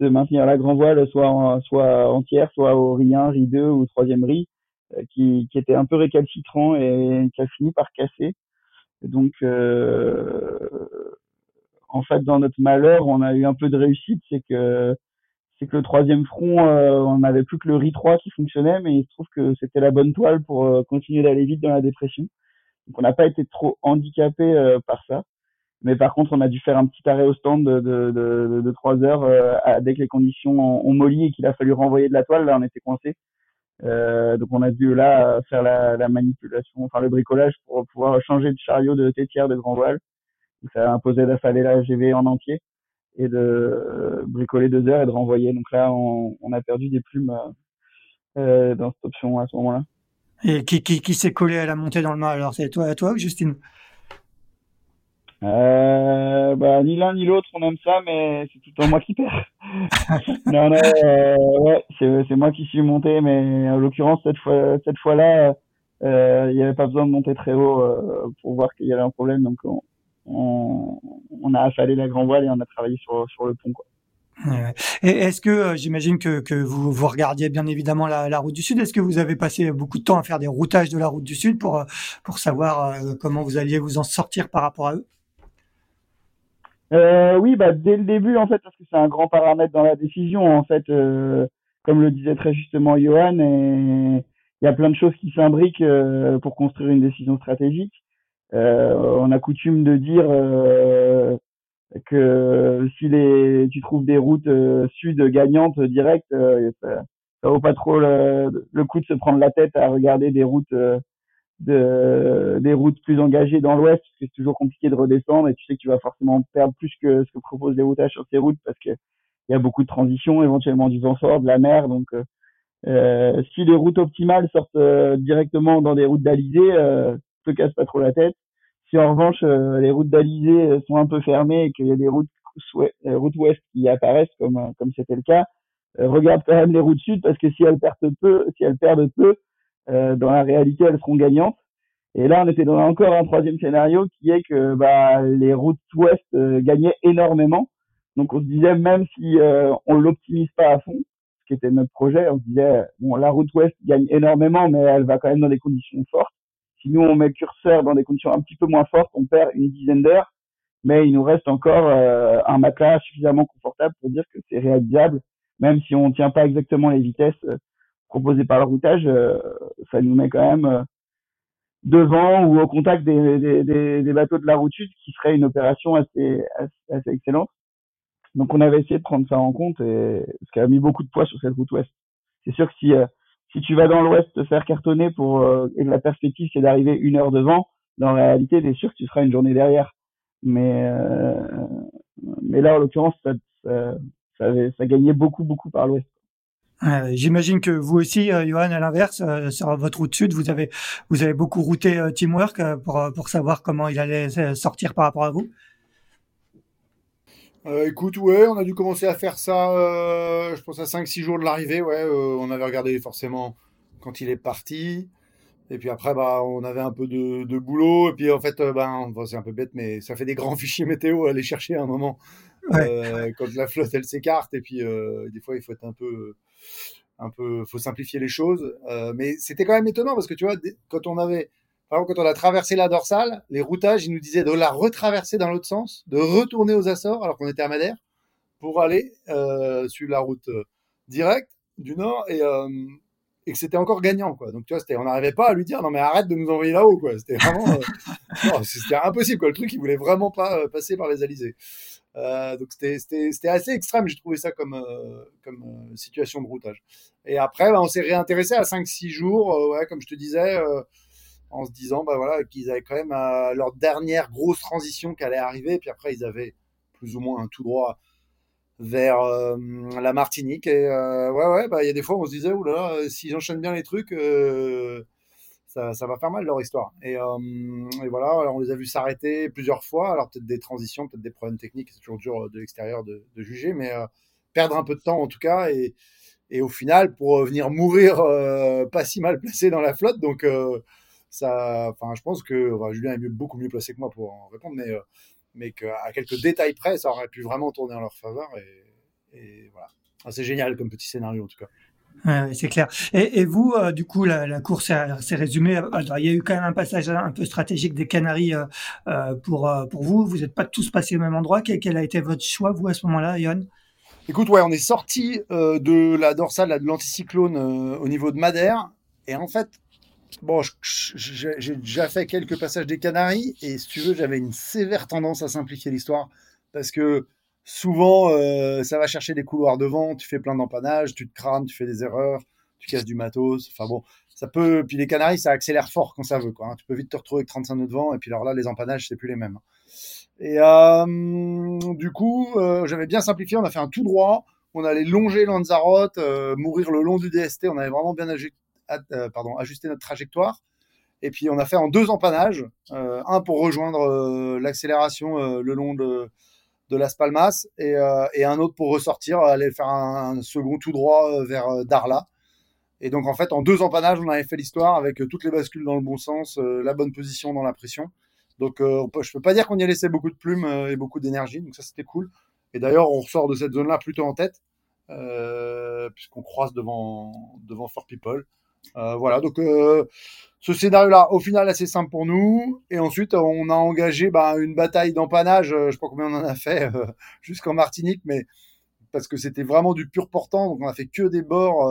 de maintenir la grand voile soit en, soit entière, soit au riz 1, riz 2 ou troisième riz, euh, qui, qui était un peu récalcitrant et qui a fini par casser. donc, euh, en fait, dans notre malheur, on a eu un peu de réussite, c'est que c'est que le troisième front, euh, on n'avait plus que le RI 3 qui fonctionnait, mais il se trouve que c'était la bonne toile pour euh, continuer d'aller vite dans la dépression. Donc on n'a pas été trop handicapé euh, par ça. Mais par contre, on a dû faire un petit arrêt au stand de, de, de, de 3 heures dès que les conditions ont, molli et qu'il a fallu renvoyer de la toile. Là, on était coincé. donc on a dû là faire la, la, manipulation, enfin le bricolage pour pouvoir changer de chariot de tétière de grand voile. Ça a imposé d'affaler la GV en entier et de bricoler deux heures et de renvoyer. Donc là, on, on a perdu des plumes euh, dans cette option à ce moment-là. Et qui, qui, qui s'est collé à la montée dans le mât Alors, c'est toi, toi ou Justine? Euh, bah, ni l'un ni l'autre, on aime ça, mais c'est tout le temps moi qui perds. non, non, euh, ouais, c'est, c'est moi qui suis monté, mais en l'occurrence, cette fois, cette fois-là, euh, il n'y avait pas besoin de monter très haut euh, pour voir qu'il y avait un problème, donc on, on, a affalé la grand voile et on a travaillé sur, sur le pont. Quoi. Et est-ce que, euh, j'imagine que, que vous, vous regardiez bien évidemment la, la route du Sud, est-ce que vous avez passé beaucoup de temps à faire des routages de la route du Sud pour, euh, pour savoir euh, comment vous alliez vous en sortir par rapport à eux? Euh, Oui, bah, dès le début, en fait, parce que c'est un grand paramètre dans la décision, en fait, comme le disait très justement Johan, il y a plein de choses qui s'imbriquent pour construire une décision stratégique. Euh, on a coutume de dire euh, que si les, tu trouves des routes euh, sud gagnantes directes, ça, ça vaut pas trop le, coup de se prendre la tête à regarder des routes de, des routes plus engagées dans l'ouest, parce que c'est toujours compliqué de redescendre et tu sais que tu vas forcément perdre plus que ce que proposent les routages sur ces routes parce que il y a beaucoup de transitions, éventuellement du vent fort, de la mer, donc euh, si les routes optimales sortent directement dans des routes d'Alizé, euh, te casse pas trop la tête. Si en revanche euh, les routes d'Alizé euh, sont un peu fermées et qu'il y a des routes, euh, routes ouest qui apparaissent comme comme c'était le cas, regarde quand même les routes sud parce que si elles perdent peu, si elles perdent peu, dans la réalité elles seront gagnantes. Et là on était dans encore un troisième scénario qui est que bah, les routes ouest gagnaient énormément. Donc on se disait même si on l'optimise pas à fond, ce qui était notre projet, on se disait bon la route ouest gagne énormément mais elle va quand même dans des conditions fortes. Si nous, on met le curseur dans des conditions un petit peu moins fortes, on perd une dizaine d'heures, mais il nous reste encore euh, un matelas suffisamment confortable pour dire que c'est réalisable, même si on ne tient pas exactement les vitesses euh, proposées par le routage, euh, ça nous met quand même devant ou au contact des, des, des, bateaux de la route sud, qui serait une opération assez, assez, excellente. Donc on avait essayé de prendre ça en compte et ce qui a mis beaucoup de poids sur cette route ouest. C'est sûr que si si tu vas dans l'ouest te faire cartonner pour euh, et la perspective c'est d'arriver une heure devant, dans la réalité, tu es sûr que tu seras une journée derrière. Mais euh, là, en l'occurrence, ça, gagnait beaucoup, beaucoup par l'ouest. J'imagine que vous aussi, euh, Johan, à l'inverse, sur votre route sud, vous avez vous avez beaucoup routé Teamwork pour savoir comment il allait sortir par rapport à vous. Euh, écoute, ouais, on a dû commencer à faire ça, euh, je pense à 5-6 jours de l'arrivée, ouais. Euh, on avait regardé forcément quand il est parti. Et puis après, bah, on avait un peu de, de boulot. Et puis en fait, ben, c'est un peu bête, mais ça fait des grands fichiers météo à aller chercher à un moment quand la flotte elle s'écarte. Et puis des fois, il faut être un peu, un peu, faut simplifier les choses. mais c'était quand même étonnant parce que tu vois, quand on avait par exemple, quand on a traversé la dorsale, les routages, ils nous disaient de la retraverser dans l'autre sens, de retourner aux Açores alors qu'on était à Madère pour aller euh, sur la route euh, directe du nord et, euh, et que c'était encore gagnant quoi. Donc tu vois, on n'arrivait pas à lui dire non mais arrête de nous envoyer là-haut quoi. C'était vraiment euh, c'était impossible quoi. Le truc, il voulait vraiment pas passer par les Alizés. donc c'était assez extrême. J'ai trouvé ça comme comme situation de routage. Et après, bah, on s'est réintéressé à 5-6 jours. ouais, comme je te disais en se disant bah voilà qu'ils avaient quand même euh, leur dernière grosse transition qui allait arriver puis après ils avaient plus ou moins un tout droit vers euh, la Martinique et euh, ouais ouais bah il y a des fois on se disait oula si j'enchaîne bien les trucs ça, ça, va faire mal leur histoire. Et, voilà, on les a vus s'arrêter plusieurs fois. Alors peut-être des transitions, peut-être des problèmes techniques, c'est toujours dur de l'extérieur de, de, juger, mais perdre un peu de temps en tout cas. Et, et au final, pour venir mourir pas si mal placé dans la flotte. Donc ça, enfin, je pense que Julien est mieux, beaucoup mieux placé que moi pour en répondre, mais mais qu'à quelques détails près, ça aurait pu vraiment tourner en leur faveur. Et, voilà. c'est génial comme petit scénario en tout cas. c'est clair. Et, vous, euh, du coup, la, course s'est résumée. il y a eu quand même un passage un peu stratégique des Canaries euh, euh, pour, pour vous. Vous n'êtes pas tous passés au même endroit. Quel, a été votre choix, vous, à ce moment-là, Yann Écoute, ouais, on est sorti de la dorsale, de l'anticyclone au niveau de Madère. Et en fait, bon, j'ai déjà fait quelques passages des Canaries et si tu veux, j'avais une sévère tendance à simplifier l'histoire parce que souvent, euh, ça va chercher des couloirs devant, tu fais plein d'empannage, tu te crames, tu fais des erreurs, tu casses du matos. Enfin bon, ça peut. Puis les Canaries, ça accélère fort quand ça veut. Quoi, hein. Tu peux vite te retrouver avec 35 nœuds devant et puis alors là, les empannages, c'est plus les mêmes. Et euh, du coup, euh, j'avais bien simplifié. On a fait un tout droit. On allait longer Lanzarote, mourir le long du DST. On avait vraiment bien pardon, ajuster notre trajectoire. Et puis on a fait en deux empannages, euh, un pour rejoindre euh, l'accélération le long de, de Las Palmas et, un autre pour ressortir, aller faire un, second tout droit vers Darla. Et donc en fait en deux empannages on avait fait l'histoire avec toutes les bascules dans le bon sens, la bonne position dans la pression. Donc je peux pas dire qu'on y a laissé beaucoup de plumes et beaucoup d'énergie, donc ça c'était cool. Et d'ailleurs on ressort de cette zone-là plutôt en tête, puisqu'on croise devant, devant Fort People. Euh, voilà, donc euh, ce scénario-là, au final, assez simple pour nous. Et ensuite, on a engagé bah, une bataille d'empannage, euh, je sais pas combien on en a fait, jusqu'en Martinique, mais parce que c'était vraiment du pur portant, donc on a fait que des bords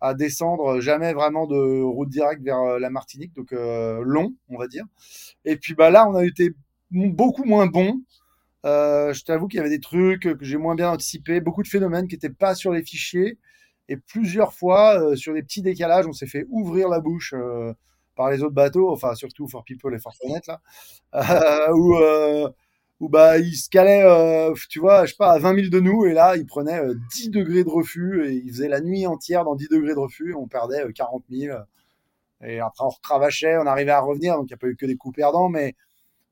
à descendre, jamais vraiment de route directe vers la Martinique, donc long, on va dire. Et puis bah là, on a été beaucoup moins bon. je t'avoue qu'il y avait des trucs que j'ai moins bien anticipés, beaucoup de phénomènes qui n'étaient pas sur les fichiers. Et plusieurs fois, euh, sur des petits décalages, on s'est fait ouvrir la bouche euh, par les autres bateaux, enfin surtout For People et For Planet, là, euh, où, bah, ils se calaient, tu vois, je sais pas, à 20 000 de nous, et là, ils prenaient 10 degrés de refus, et ils faisaient la nuit entière dans 10 degrés de refus, et on perdait 40 000. Et après, on recravachait, on arrivait à revenir, donc il n'y a pas eu que des coups perdants, mais,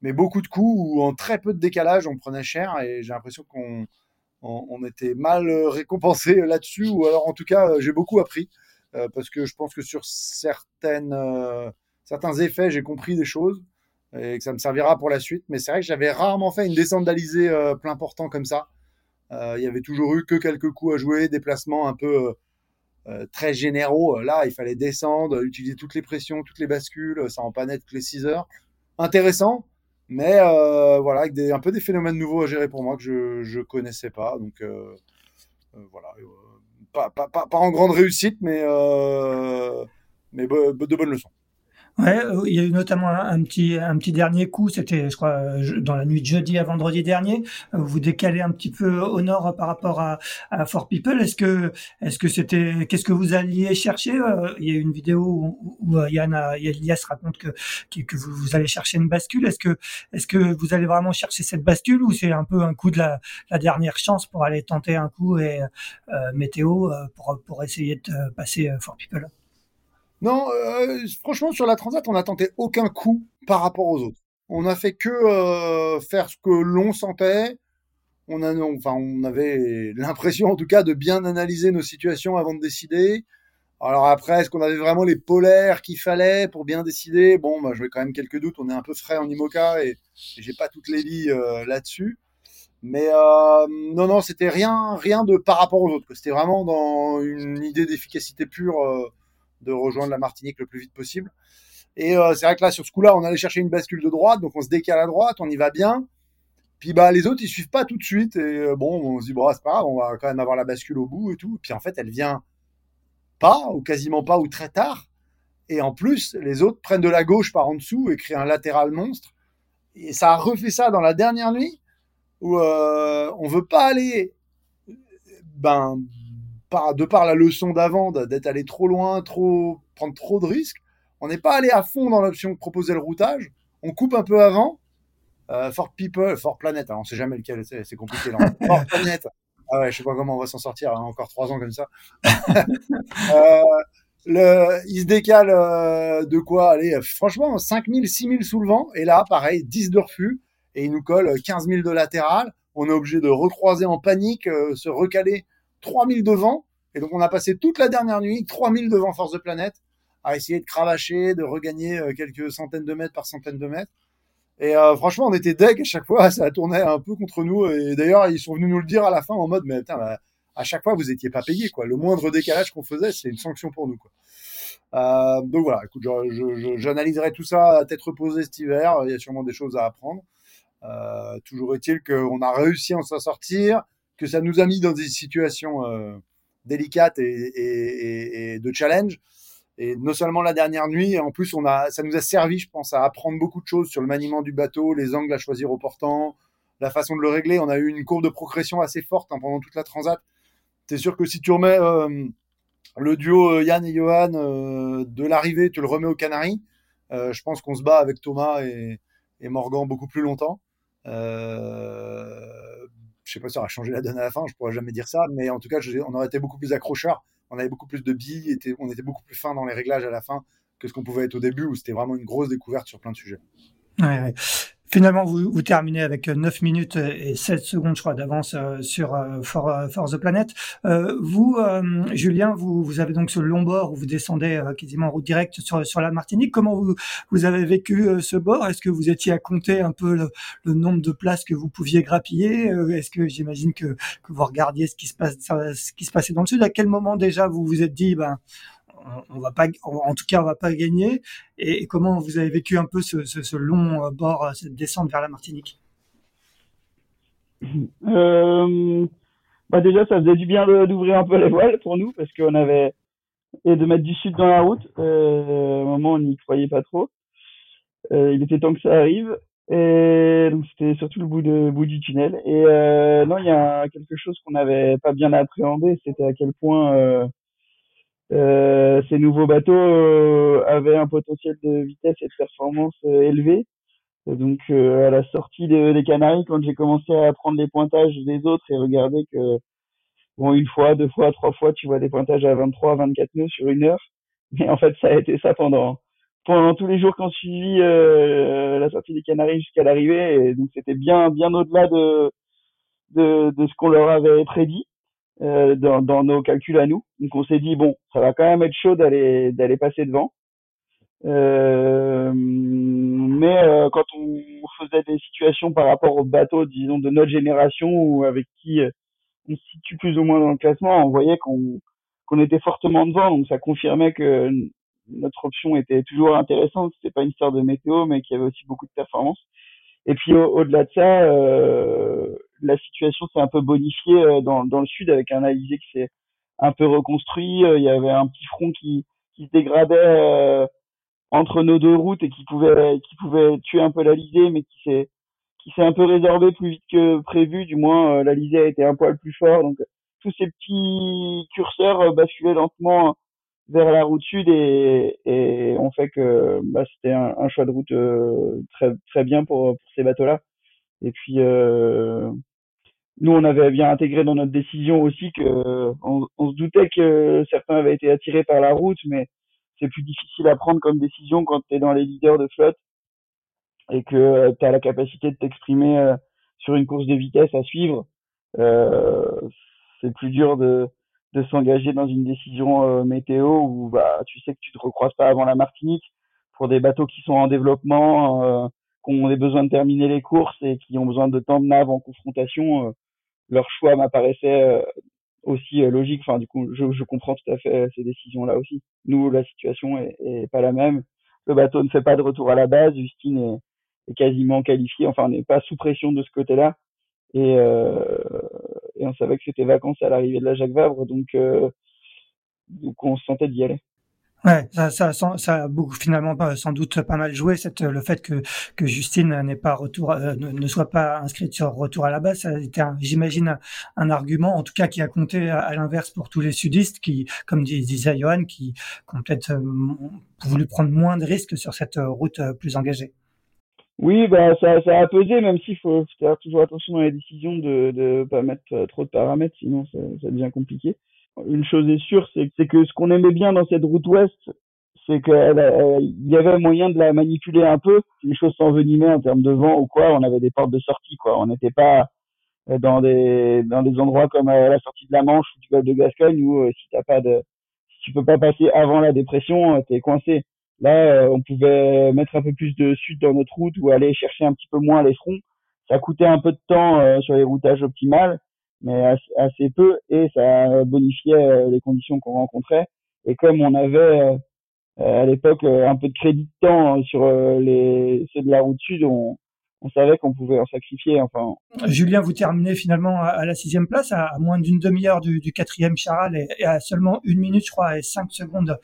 mais beaucoup de coups où en très peu de décalage, on prenait cher, et j'ai l'impression qu'on on, était mal euh, récompensé là-dessus, ou alors en tout cas, euh, j'ai beaucoup appris, euh, parce que je pense que sur certaines, certains effets, j'ai compris des choses, et que ça me servira pour la suite. Mais c'est vrai que j'avais rarement fait une descente d'Alizé plein portant comme ça. Il y avait toujours eu que quelques coups à jouer, déplacements un peu très généraux. Là, il fallait descendre, utiliser toutes les pressions, toutes les bascules, ça en panait toutes les 6 heures. Intéressant, mais euh, voilà, avec des, un peu des phénomènes nouveaux à gérer pour moi que je ne connaissais pas. Donc euh, euh, voilà, pas, pas, pas, pas, en grande réussite, mais, mais de bonnes leçons. Ouais, euh, il y a eu notamment un, petit un petit dernier coup, c'était je crois euh, dans la nuit de jeudi à vendredi dernier. Euh, vous décalez un petit peu au nord par rapport à, à Fort People. Est-ce que est-ce que c'était qu'est-ce que vous alliez chercher Il y a une vidéo où, où Yann Elias raconte que que vous, vous, allez chercher une bascule. Est-ce que est-ce que vous allez vraiment chercher cette bascule ou c'est un peu un coup de la, la dernière chance pour aller tenter un coup et météo pour pour essayer de passer Fort People? Non, euh, franchement, sur la Transat, on n'a tenté aucun coup par rapport aux autres. On a fait que euh, faire ce que l'on sentait. On, a, enfin, on avait l'impression, en tout cas, de bien analyser nos situations avant de décider. Alors après, est-ce qu'on avait vraiment les polaires qu'il fallait pour bien décider? Bon, bah, j'avais quand même quelques doutes. On est un peu frais en IMOCA et, j'ai pas toutes les billes euh, là-dessus. Mais euh, non, non, c'était rien, rien de par rapport aux autres. C'était vraiment dans une idée d'efficacité pure de rejoindre la Martinique le plus vite possible. Et euh, c'est vrai que là, sur ce coup-là, on allait chercher une bascule de droite, donc on se décale à droite, on y va bien. Puis bah les autres ils suivent pas tout de suite et euh, bon on se dit bon c'est pas grave on va quand même avoir la bascule au bout et tout. Puis en fait elle vient pas ou quasiment pas ou très tard et en plus les autres prennent de la gauche par en dessous et créent un latéral monstre et ça a refait ça dans la dernière nuit où euh, on veut pas aller ben de par la leçon d'avant d'être allé trop loin, trop prendre trop de risques, on n'est pas allé à fond dans l'option de proposer le routage. On coupe un peu avant. Euh, Fort People, Fort Planet, alors on sait jamais lequel c'est, c'est compliqué. Là. Fort Planet. Ah ouais, je sais pas comment on va s'en sortir, hein, encore trois ans comme ça. euh, le, il se décale de quoi Allez, franchement, 5000, 6000 sous le vent. Et là, pareil, 10 de refus. Et il nous colle 15 000 de latéral. On est obligé de recroiser en panique, se recaler 3000 de vent. Et donc, on a passé toute la dernière nuit, 3000 devant Force de Planète, à essayer de cravacher, de regagner quelques centaines de mètres par centaines de mètres. Et euh, franchement, on était deg à chaque fois, ça tournait un peu contre nous. Et d'ailleurs, ils sont venus nous le dire à la fin en mode, mais bah, à chaque fois, vous étiez pas payé, quoi. Le moindre décalage qu'on faisait, c'est une sanction pour nous, quoi. Euh, donc voilà, écoute, j'analyserai tout ça à tête reposée cet hiver. Il y a sûrement des choses à apprendre. Euh, toujours est-il qu'on a réussi à s'en sortir, que ça nous a mis dans des situations euh, délicates et, de challenge. Et non seulement la dernière nuit, en plus, on a, ça nous a servi, je pense, à apprendre beaucoup de choses sur le maniement du bateau, les angles à choisir au portant, la façon de le régler. On a eu une courbe de progression assez forte hein, pendant toute la transat. C'est sûr que si tu remets euh, le duo euh, Yann et Johan de l'arrivée, tu le remets aux Canaries, je pense qu'on se bat avec Thomas et, et Morgan beaucoup plus longtemps. Je sais pas si ça aura changé la donne à la fin, je pourrais jamais dire ça, mais en tout cas, on aurait été beaucoup plus accrocheurs on avait beaucoup plus de billes, on était beaucoup plus fin dans les réglages à la fin que ce qu'on pouvait être au début, où c'était vraiment une grosse découverte sur plein de sujets. Finalement, vous, vous, terminez avec 9 minutes et 7 secondes, je crois, d'avance euh, sur euh, Force the Planet. Euh, vous, Julien, vous, vous avez donc ce long bord où vous descendez quasiment en route directe sur, sur la Martinique. Comment vous, vous avez vécu ce bord? Est-ce que vous étiez à compter un peu le, le, nombre de places que vous pouviez grappiller? Est-ce que j'imagine que, que vous regardiez ce qui se passe, ce qui se passait dans le sud? À quel moment déjà vous vous êtes dit, ben on, va pas, en tout cas, on va pas gagner. Et, comment vous avez vécu un peu ce, long euh, bord, euh, cette descente vers la Martinique? Euh, bah déjà, ça faisait du bien d'ouvrir un peu les voiles pour nous parce qu'on avait et de mettre du sud dans la route. Euh, un moment, on n'y croyait pas trop. il était temps que ça arrive. Et donc c'était surtout le bout de bout du tunnel. Et non, il y a quelque chose qu'on n'avait pas bien appréhendé, c'était à quel point euh, ces nouveaux bateaux euh, avaient un potentiel de vitesse et de performance euh, élevé. donc à la sortie des Canaries, quand j'ai commencé à prendre les pointages des autres et regarder que bon une fois, deux fois, trois fois, tu vois des pointages à 23, 24 nœuds sur une heure. Mais en fait, ça a été ça pendant pendant tous les jours qu'on suivi la sortie des Canaries jusqu'à l'arrivée. Donc c'était bien bien au-delà de, de de ce qu'on leur avait prédit. Euh, dans, dans, nos calculs à nous. Donc on s'est dit bon, ça va quand même être chaud d'aller d'aller passer devant. Euh, mais euh, quand on faisait des situations par rapport aux bateaux, disons de notre génération ou avec qui euh, on se situe plus ou moins dans le classement, on voyait qu'on qu'on était fortement devant, donc ça confirmait que notre option était toujours intéressante. C'était pas une histoire de météo, mais qu'il y avait aussi beaucoup de performance. Et puis au-delà de ça, euh, la situation s'est un peu bonifiée euh, dans, dans le sud avec un Alizé qui s'est un peu reconstruit. Euh, il y avait un petit front qui, qui se dégradait euh, entre nos deux routes et qui pouvait qui pouvait tuer un peu l'Alizé, mais qui s'est qui s'est un peu résorbé plus vite que prévu. Du moins, l'Alizé a été un poil plus fort. Donc tous ces petits curseurs basculaient lentement vers la route sud et, et on fait que bah, c'était un, un, choix de route très très bien pour, pour ces bateaux-là. Et puis euh, nous, on avait bien intégré dans notre décision aussi que on, se doutait que certains avaient été attirés par la route, mais c'est plus difficile à prendre comme décision quand tu es dans les leaders de flotte et que euh, tu as la capacité de t'exprimer euh, sur une course de vitesse à suivre. Euh, c'est plus dur de, de s'engager dans une décision euh, météo où bah, tu sais que tu te recroises pas avant la Martinique pour des bateaux qui sont en développement, qui ont des besoins de terminer les courses et qui ont besoin de temps de nav en confrontation leur choix m'apparaissait euh, aussi euh, logique. Enfin, du coup, je, je, comprends tout à fait ces décisions-là aussi. Nous, la situation est, est, pas la même. Le bateau ne fait pas de retour à la base. Justine est, est quasiment qualifiée. Enfin, on n'est pas sous pression de ce côté-là. Et, euh, et on savait que c'était vacances à l'arrivée de la Jacques Vabre, donc, euh, donc on se sentait d'y aller. Ouais, ça, ça, ça, a beaucoup, finalement sans doute pas mal joué cette, le fait que, que Justine n'est pas retour, euh, ne, soit pas inscrite sur retour à la base. Ça a été, j'imagine, un, argument, en tout cas, qui a compté à, l'inverse pour tous les sudistes qui, comme disait Johan, qui, qui ont peut-être euh, voulu prendre moins de risques sur cette route euh, plus engagée. Oui, bah, ça, ça a pesé, même s'il faut faire toujours attention dans les décisions de ne pas mettre trop de paramètres, sinon ça, ça devient compliqué. une chose est sûre, c'est que ce qu'on aimait bien dans cette route ouest, c'est qu'il y avait moyen de la manipuler un peu. Les choses s'envenimaient en termes de vent ou quoi, on avait des portes de sortie, quoi. On n'était pas dans des dans des endroits comme la sortie de la Manche ou du golfe de Gascogne où si t'as pas de si tu peux pas passer avant la dépression, t'es coincé. Là, on pouvait mettre un peu plus de sud dans notre route ou aller chercher un petit peu moins les fronts. Ça coûtait un peu de temps sur les routages optimales mais assez, peu, et ça bonifiait euh, les conditions qu'on rencontrait. Et comme on avait euh, à l'époque euh, un peu de crédit de temps sur les ceux de la route sud, on, on savait qu'on pouvait en sacrifier. Enfin. Julien, vous terminez finalement à, la sixième place, à, moins d'une demi-heure du, du, quatrième Charal et, à seulement une minute, je crois, et cinq secondes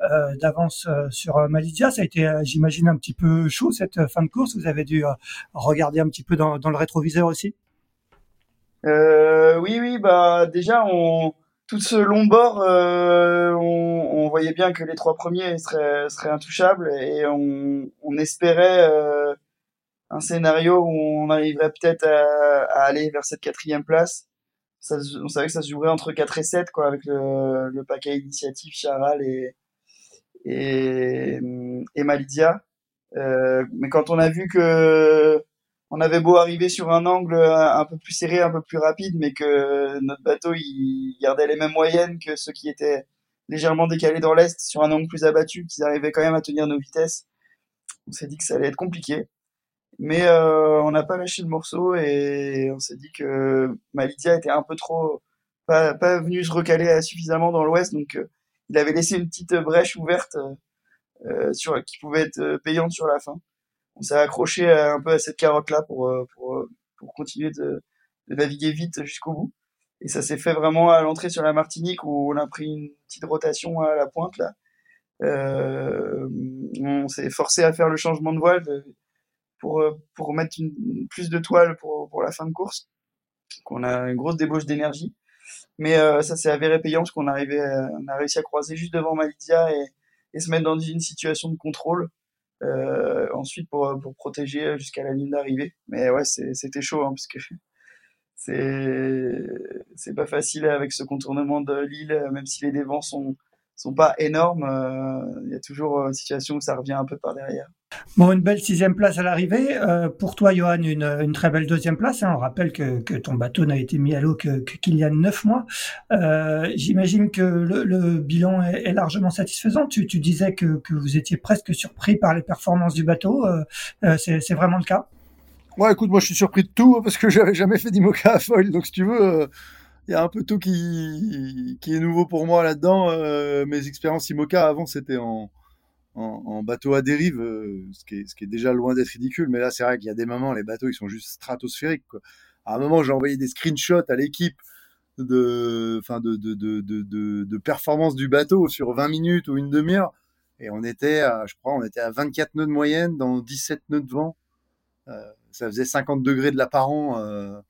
euh, d'avance sur Malizia. Ça a été, j'imagine, un petit peu chaud cette fin de course. Vous avez dû regarder un petit peu dans, dans le rétroviseur aussi. Euh, oui, oui, bah déjà, on, tout ce long bord, euh, on, on, voyait bien que les trois premiers seraient, seraient intouchables et on, on espérait euh, un scénario où on arriverait peut-être à, à, aller vers cette quatrième place. Ça, on savait que ça se jouerait entre 4 et 7, quoi, avec le, le paquet initiative Charal et, et, et Malidia. Euh, mais quand on a vu que on avait beau arriver sur un angle un peu plus serré, un peu plus rapide, mais que notre bateau il gardait les mêmes moyennes que ceux qui étaient légèrement décalés dans l'est sur un angle plus abattu, qu'ils arrivaient quand même à tenir nos vitesses. On s'est dit que ça allait être compliqué, mais euh, on n'a pas lâché le morceau et on s'est dit que Malitia était un peu trop pas, pas venu se recaler suffisamment dans l'ouest, donc euh, il avait laissé une petite brèche ouverte euh, sur qui pouvait être payante sur la fin on s'est accroché un peu à cette carotte là pour pour, pour continuer de, de naviguer vite jusqu'au bout. Et ça s'est fait vraiment à l'entrée sur la Martinique où on a pris une petite rotation à la pointe là. Euh, on s'est forcé à faire le changement de voile pour pour mettre plus de toile pour pour la fin de course. qu'on a une grosse débauche d'énergie. Mais euh, ça s'est avéré payant parce qu'on arrivait, on a réussi à croiser juste devant Malidia et, se mettre dans une situation de contrôle euh, ensuite pour, pour protéger jusqu'à la ligne d'arrivée. Mais ouais, c'était chaud hein, parce que c'est c'est pas facile avec ce contournement de l'île, même si les dévents sont sont pas énormes. Euh, il y a toujours une situation où ça revient un peu par derrière. Bon, une belle sixième place à l'arrivée. Euh, pour toi, Johan, une, une, très belle deuxième place. Hein. On rappelle que, que, ton bateau n'a été mis à l'eau que, qu'il y a neuf mois. Euh, j'imagine que le, le bilan est, est, largement satisfaisant. Tu, tu disais que, que, vous étiez presque surpris par les performances du bateau. Euh, euh c'est, c'est vraiment le cas? Ouais, écoute, moi je suis surpris de tout hein, parce que j'avais jamais fait d'IMOCA à foil. Donc si tu veux, euh, il y a un peu tout qui, qui est nouveau pour moi là-dedans. mes expériences IMOCA avant, c'était en en, bateau à dérive, euh, ce, qui est, ce qui est déjà loin d'être ridicule. Mais là, c'est vrai qu'il y a des moments, les bateaux, ils sont juste stratosphériques. Quoi. À un moment, j'ai envoyé des screenshots à l'équipe de, enfin, de, de, de, de, de, performance du bateau sur 20 minutes ou une demi-heure. Et on était, à, je crois, on était à 24 nœuds de moyenne dans 17 nœuds de vent. Euh, ça faisait 50 degrés de l'apparent euh,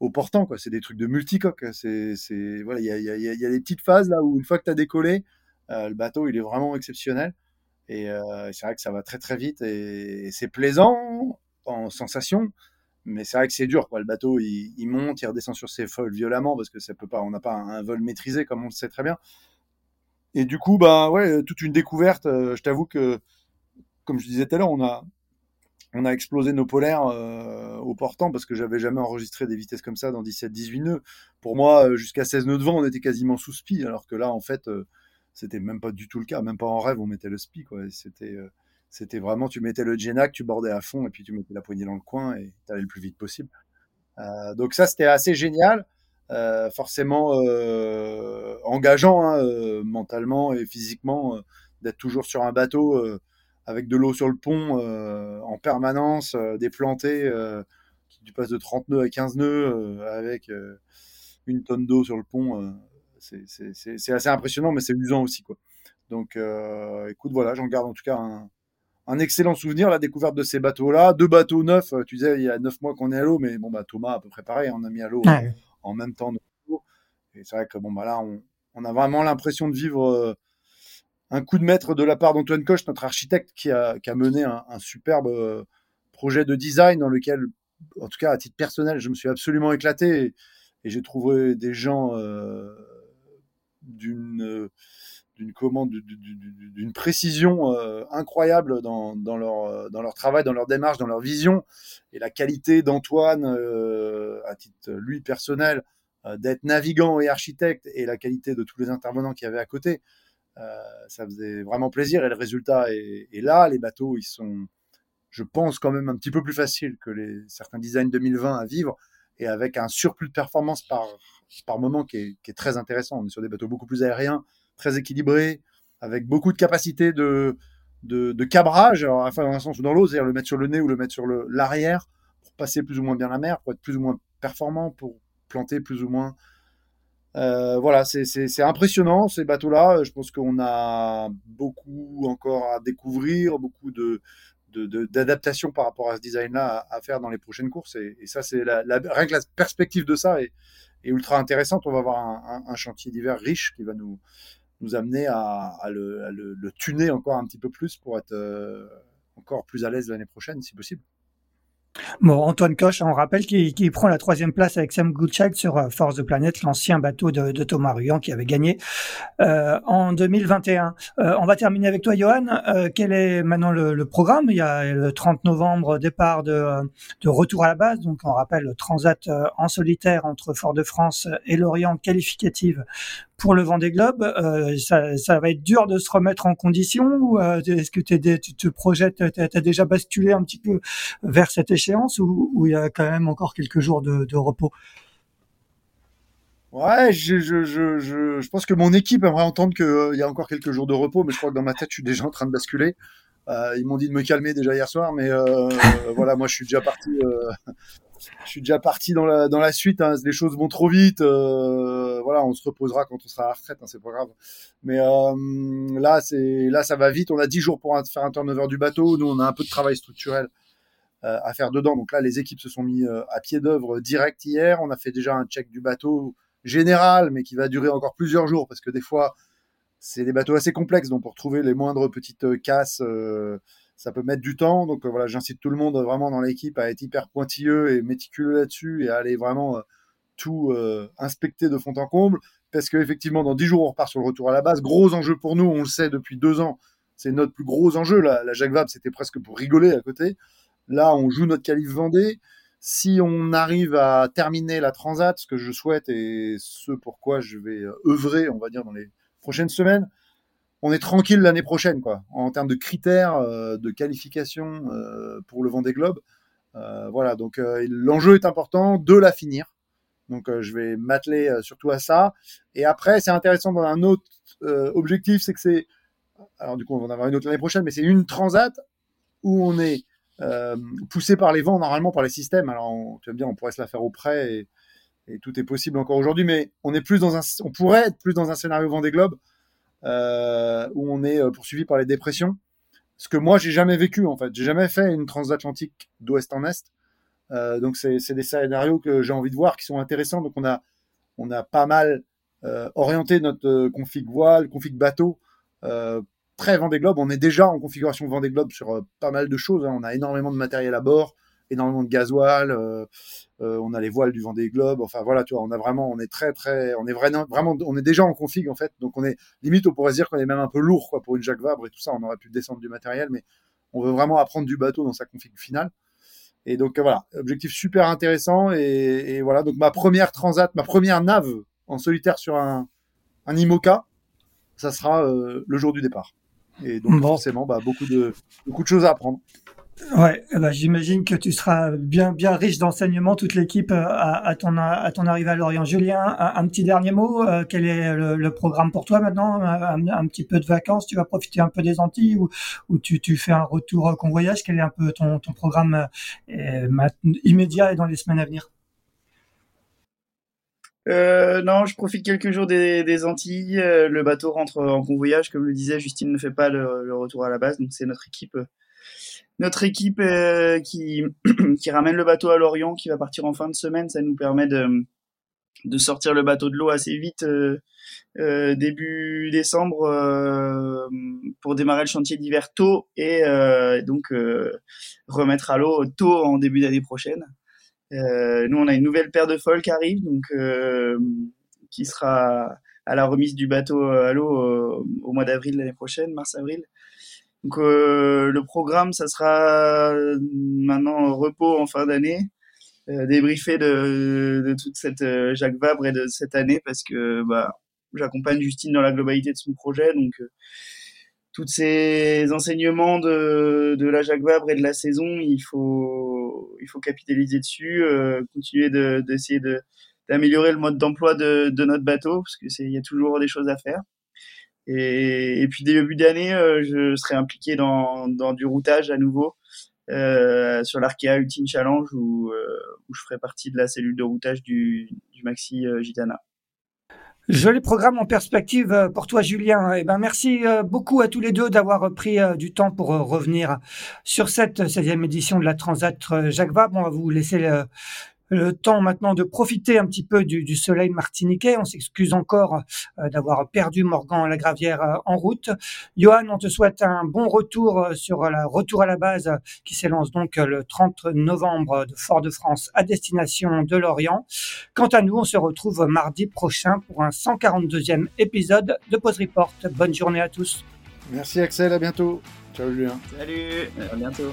au portant. C'est des trucs de multicoque. C'est, c'est, voilà, il y a, des petites phases là où une fois que tu as décollé, euh, le bateau, il est vraiment exceptionnel. Et euh, c'est vrai que ça va très très vite et, c'est plaisant en sensation, mais c'est vrai que c'est dur. Quoi. Le bateau, il, monte, il redescend sur ses folles violemment parce que ça peut pas, on n'a pas un, vol maîtrisé comme on le sait très bien. Et du coup, bah ouais, toute une découverte. Euh, je t'avoue que, comme je disais tout à l'heure, on a on a explosé nos polaires euh, au portant parce que j'avais jamais enregistré des vitesses comme ça dans 17-18 nœuds. Pour moi, euh, jusqu'à 16 nœuds de vent, on était quasiment sous spi, alors que là, en fait, euh, c'était même pas du tout le cas, même pas en rêve, on mettait le spi, euh, c'était vraiment, tu mettais le Genac, tu bordais à fond, et puis tu mettais la poignée dans le coin et tu allais le plus vite possible. Donc ça, c'était assez génial, forcément engageant hein, mentalement et physiquement d'être toujours sur un bateau avec de l'eau sur le pont en permanence, déplanté, tu passes de 30 nœuds à 15 nœuds avec une tonne d'eau sur le pont c'est assez impressionnant, mais c'est amusant aussi, quoi. Donc, euh, écoute, voilà, j'en garde en tout cas un, un, excellent souvenir, la découverte de ces bateaux-là. Deux bateaux neufs, euh, tu disais, il y a neuf mois qu'on est à l'eau, mais bon, bah, Thomas, à peu près pareil, on a mis à l'eau en même temps. Et c'est vrai que, bon, bah, là, on, on a vraiment l'impression de vivre euh, un coup de maître de la part d'Antoine Coche, notre architecte, qui a, mené un, superbe euh, projet de design dans lequel, en tout cas, à titre personnel, je me suis absolument éclaté et, j'ai trouvé des gens d'une commande, d'une précision euh, incroyable dans, leur, travail, dans leur démarche, dans leur vision. Et la qualité d'Antoine, euh, à titre lui personnel, euh, d'être navigant et architecte, et la qualité de tous les intervenants qui avaient à côté, ça faisait vraiment plaisir. Et le résultat est, là. Les bateaux, ils sont, je pense, quand même un petit peu plus faciles que certains designs 2020 à vivre, et avec un surplus de performance par, moment qui est, très intéressant. On est sur des bateaux beaucoup plus aériens très équilibré, avec beaucoup de capacité de, de, de cabrage, alors, enfin, dans un sens ou dans l'autre, c'est-à-dire le mettre sur le nez ou le mettre sur l'arrière, pour passer plus ou moins bien la mer, pour être plus ou moins performant, pour planter plus ou moins. Euh, voilà, c'est impressionnant ces bateaux-là. Je pense qu'on a beaucoup encore à découvrir, beaucoup de par rapport à ce design-là à, faire dans les prochaines courses. Et, ça, c'est la, la, rien que la perspective de ça est, ultra intéressante. On va avoir un, chantier d'hiver riche qui va nous, nous amener à, le, tuner encore un petit peu plus pour être euh, encore plus à l'aise l'année prochaine, si possible. Bon, Antoine Coche, on rappelle qu'il prend la troisième place avec Sam Goodchild sur euh, Force de Planète, l'ancien bateau de, Thomas Ruyant qui avait gagné euh, en 2021. Euh, on va terminer avec toi, Johan. Quel est maintenant le, programme? Il y a le 30 novembre départ de, de, retour à la base, donc on rappelle le transat en solitaire entre Fort-de-France et Lorient qualificative pour le Vendée Globe. Euh, ça, va être dur de se remettre en condition ou est-ce que tu te projettes, tu as déjà basculé un petit peu vers cette échelle ou, il y a quand même encore quelques jours de, repos? Ouais, je, pense que mon équipe aimerait entendre qu'il euh, y a encore quelques jours de repos, mais je crois que dans ma tête, je suis déjà en train de basculer. Euh, ils m'ont dit de me calmer déjà hier soir, mais euh, voilà, moi je suis déjà parti. Je suis déjà parti dans la dans la suite. Hein, les choses vont trop vite. voilà, on se reposera quand on sera à la retraite, hein, c'est pas grave. Mais là, c'est là ça va vite. On a 10 jours pour faire un turnover du bateau. Nous, on a un peu de travail structurel euh, à faire dedans. Donc là, les équipes se sont mis euh, à pied d'œuvre direct hier. On a fait déjà un check du bateau général, mais qui va durer encore plusieurs jours parce que des fois, c'est des bateaux assez complexes. Donc pour trouver les moindres petites euh, casses, ça peut mettre du temps. Donc voilà, j'incite tout le monde vraiment dans l'équipe à être hyper pointilleux et méticuleux là-dessus et à aller vraiment tout inspecter de fond en comble. Parce qu'effectivement, dans 10 jours, on repart sur le retour à la base. Gros enjeu pour nous, on le sait depuis deux ans. C'est notre plus gros enjeu. La, la Jacques Vabre, c'était presque pour rigoler à côté. Là, on joue notre qualif Vendée. Si on arrive à terminer la Transat, ce que je souhaite et ce pourquoi je vais euh, œuvrer, on va dire, dans les prochaines semaines, on est tranquille l'année prochaine, quoi, en termes de critères euh, de qualification euh, pour le Vendée Globe. voilà, donc l'enjeu est important de la finir. Donc je vais m'atteler surtout à ça. Et après, c'est intéressant dans un autre objectif, c'est que c'est, alors du coup on va en avoir une autre l'année prochaine, mais c'est une transat où on est euh, poussé par les vents normalement par les systèmes. Alors on, tu on pourrait se la faire au près et, et tout est possible encore aujourd'hui, mais on est plus dans un, on pourrait être plus dans un scénario Vendée Globe euh, où on est euh, poursuivi par les dépressions. Ce que moi j'ai jamais vécu en fait, j'ai jamais fait une transatlantique d'ouest en est. Euh, donc c'est des scénarios que j'ai envie de voir qui sont intéressants. Donc on a on a pas mal orienté notre config voile, config bateau très Vendée Globe. On est déjà en configuration Vendée Globe sur pas mal de choses. Hein. On a énormément de matériel à bord, énormément de gasoil. Euh, euh, on a les voiles du Vendée Globe. Enfin voilà, tu vois, on a vraiment, on est très très, on est vraiment, vraiment, on est déjà en config en fait. Donc on est limite, on pourrait se dire qu'on est même un peu lourd quoi pour une Jacques Vabre et tout ça. On aurait pu descendre du matériel, mais on veut vraiment apprendre du bateau dans sa config finale. Et donc voilà, objectif super intéressant. Et, et, voilà, donc ma première transat, ma première nave en solitaire sur un, un IMOCA, ça sera euh, le jour du départ. Et donc, forcément, bah, beaucoup, de, beaucoup de choses à apprendre. Ouais, bah, j'imagine que tu seras bien, bien riche d'enseignements, toute l'équipe euh, à, ton, à arrivée à Lorient. Julien, un, petit dernier mot. Euh, quel est le, programme pour toi maintenant? Un, petit peu de vacances Tu vas profiter un peu des Antilles ou, tu, fais un retour convoyage Quel est un peu ton, programme euh, immédiat et dans les semaines à venir? Euh, non, je profite quelques jours des, Antilles. Euh, le bateau rentre en convoyage, comme le disait. Justine ne fait pas le retour à la base, donc c'est notre équipe, notre équipe euh, qui qui ramène le bateau à Lorient, qui va partir en fin de semaine. Ça nous permet de de sortir le bateau de l'eau assez vite euh, début décembre pour démarrer le chantier d'hiver tôt et donc remettre à l'eau tôt en début d'année prochaine. Euh, nous, on a une nouvelle paire de folles qui arrive, donc euh, qui sera à la remise du bateau à l'eau au mois d'avril l'année prochaine, mars-avril. Donc le programme, ça sera maintenant repos en fin d'année, débriefer de, de toute cette Jacques Vabre et de cette année parce que bah j'accompagne Justine dans la globalité de son projet, donc tous ces enseignements de, de la Jacques Vabre et de la saison, il faut, il faut capitaliser dessus, euh, continuer d'essayer de, d'améliorer le mode d'emploi de, de notre bateau, parce que c'est, il y a toujours des choses à faire. Et, et puis début d'année, euh, je serai impliqué dans, dans du routage à nouveau euh, sur l'Arkea Ultime Challenge où, euh, où je ferai partie de la cellule de routage du, du Maxi Gitana. Joli programme en perspective pour toi, Julien. Eh ben, merci beaucoup à tous les deux d'avoir pris du temps pour revenir sur cette 16e édition de la Transat Jacques Vabre. On va vous laisser le temps maintenant de profiter un petit peu du, du soleil martiniquais. On s'excuse encore euh, d'avoir perdu Morgan la Gravière euh, en route. Johan, on te souhaite un bon retour euh, sur la retour à la base qui s'élance donc le 30 novembre de Fort-de-France à destination de Lorient. Quant à nous, on se retrouve mardi prochain pour un 142e épisode de Pause Report. Bonne journée à tous. Merci Axel, à bientôt. Ciao Julien. Salut, à bientôt.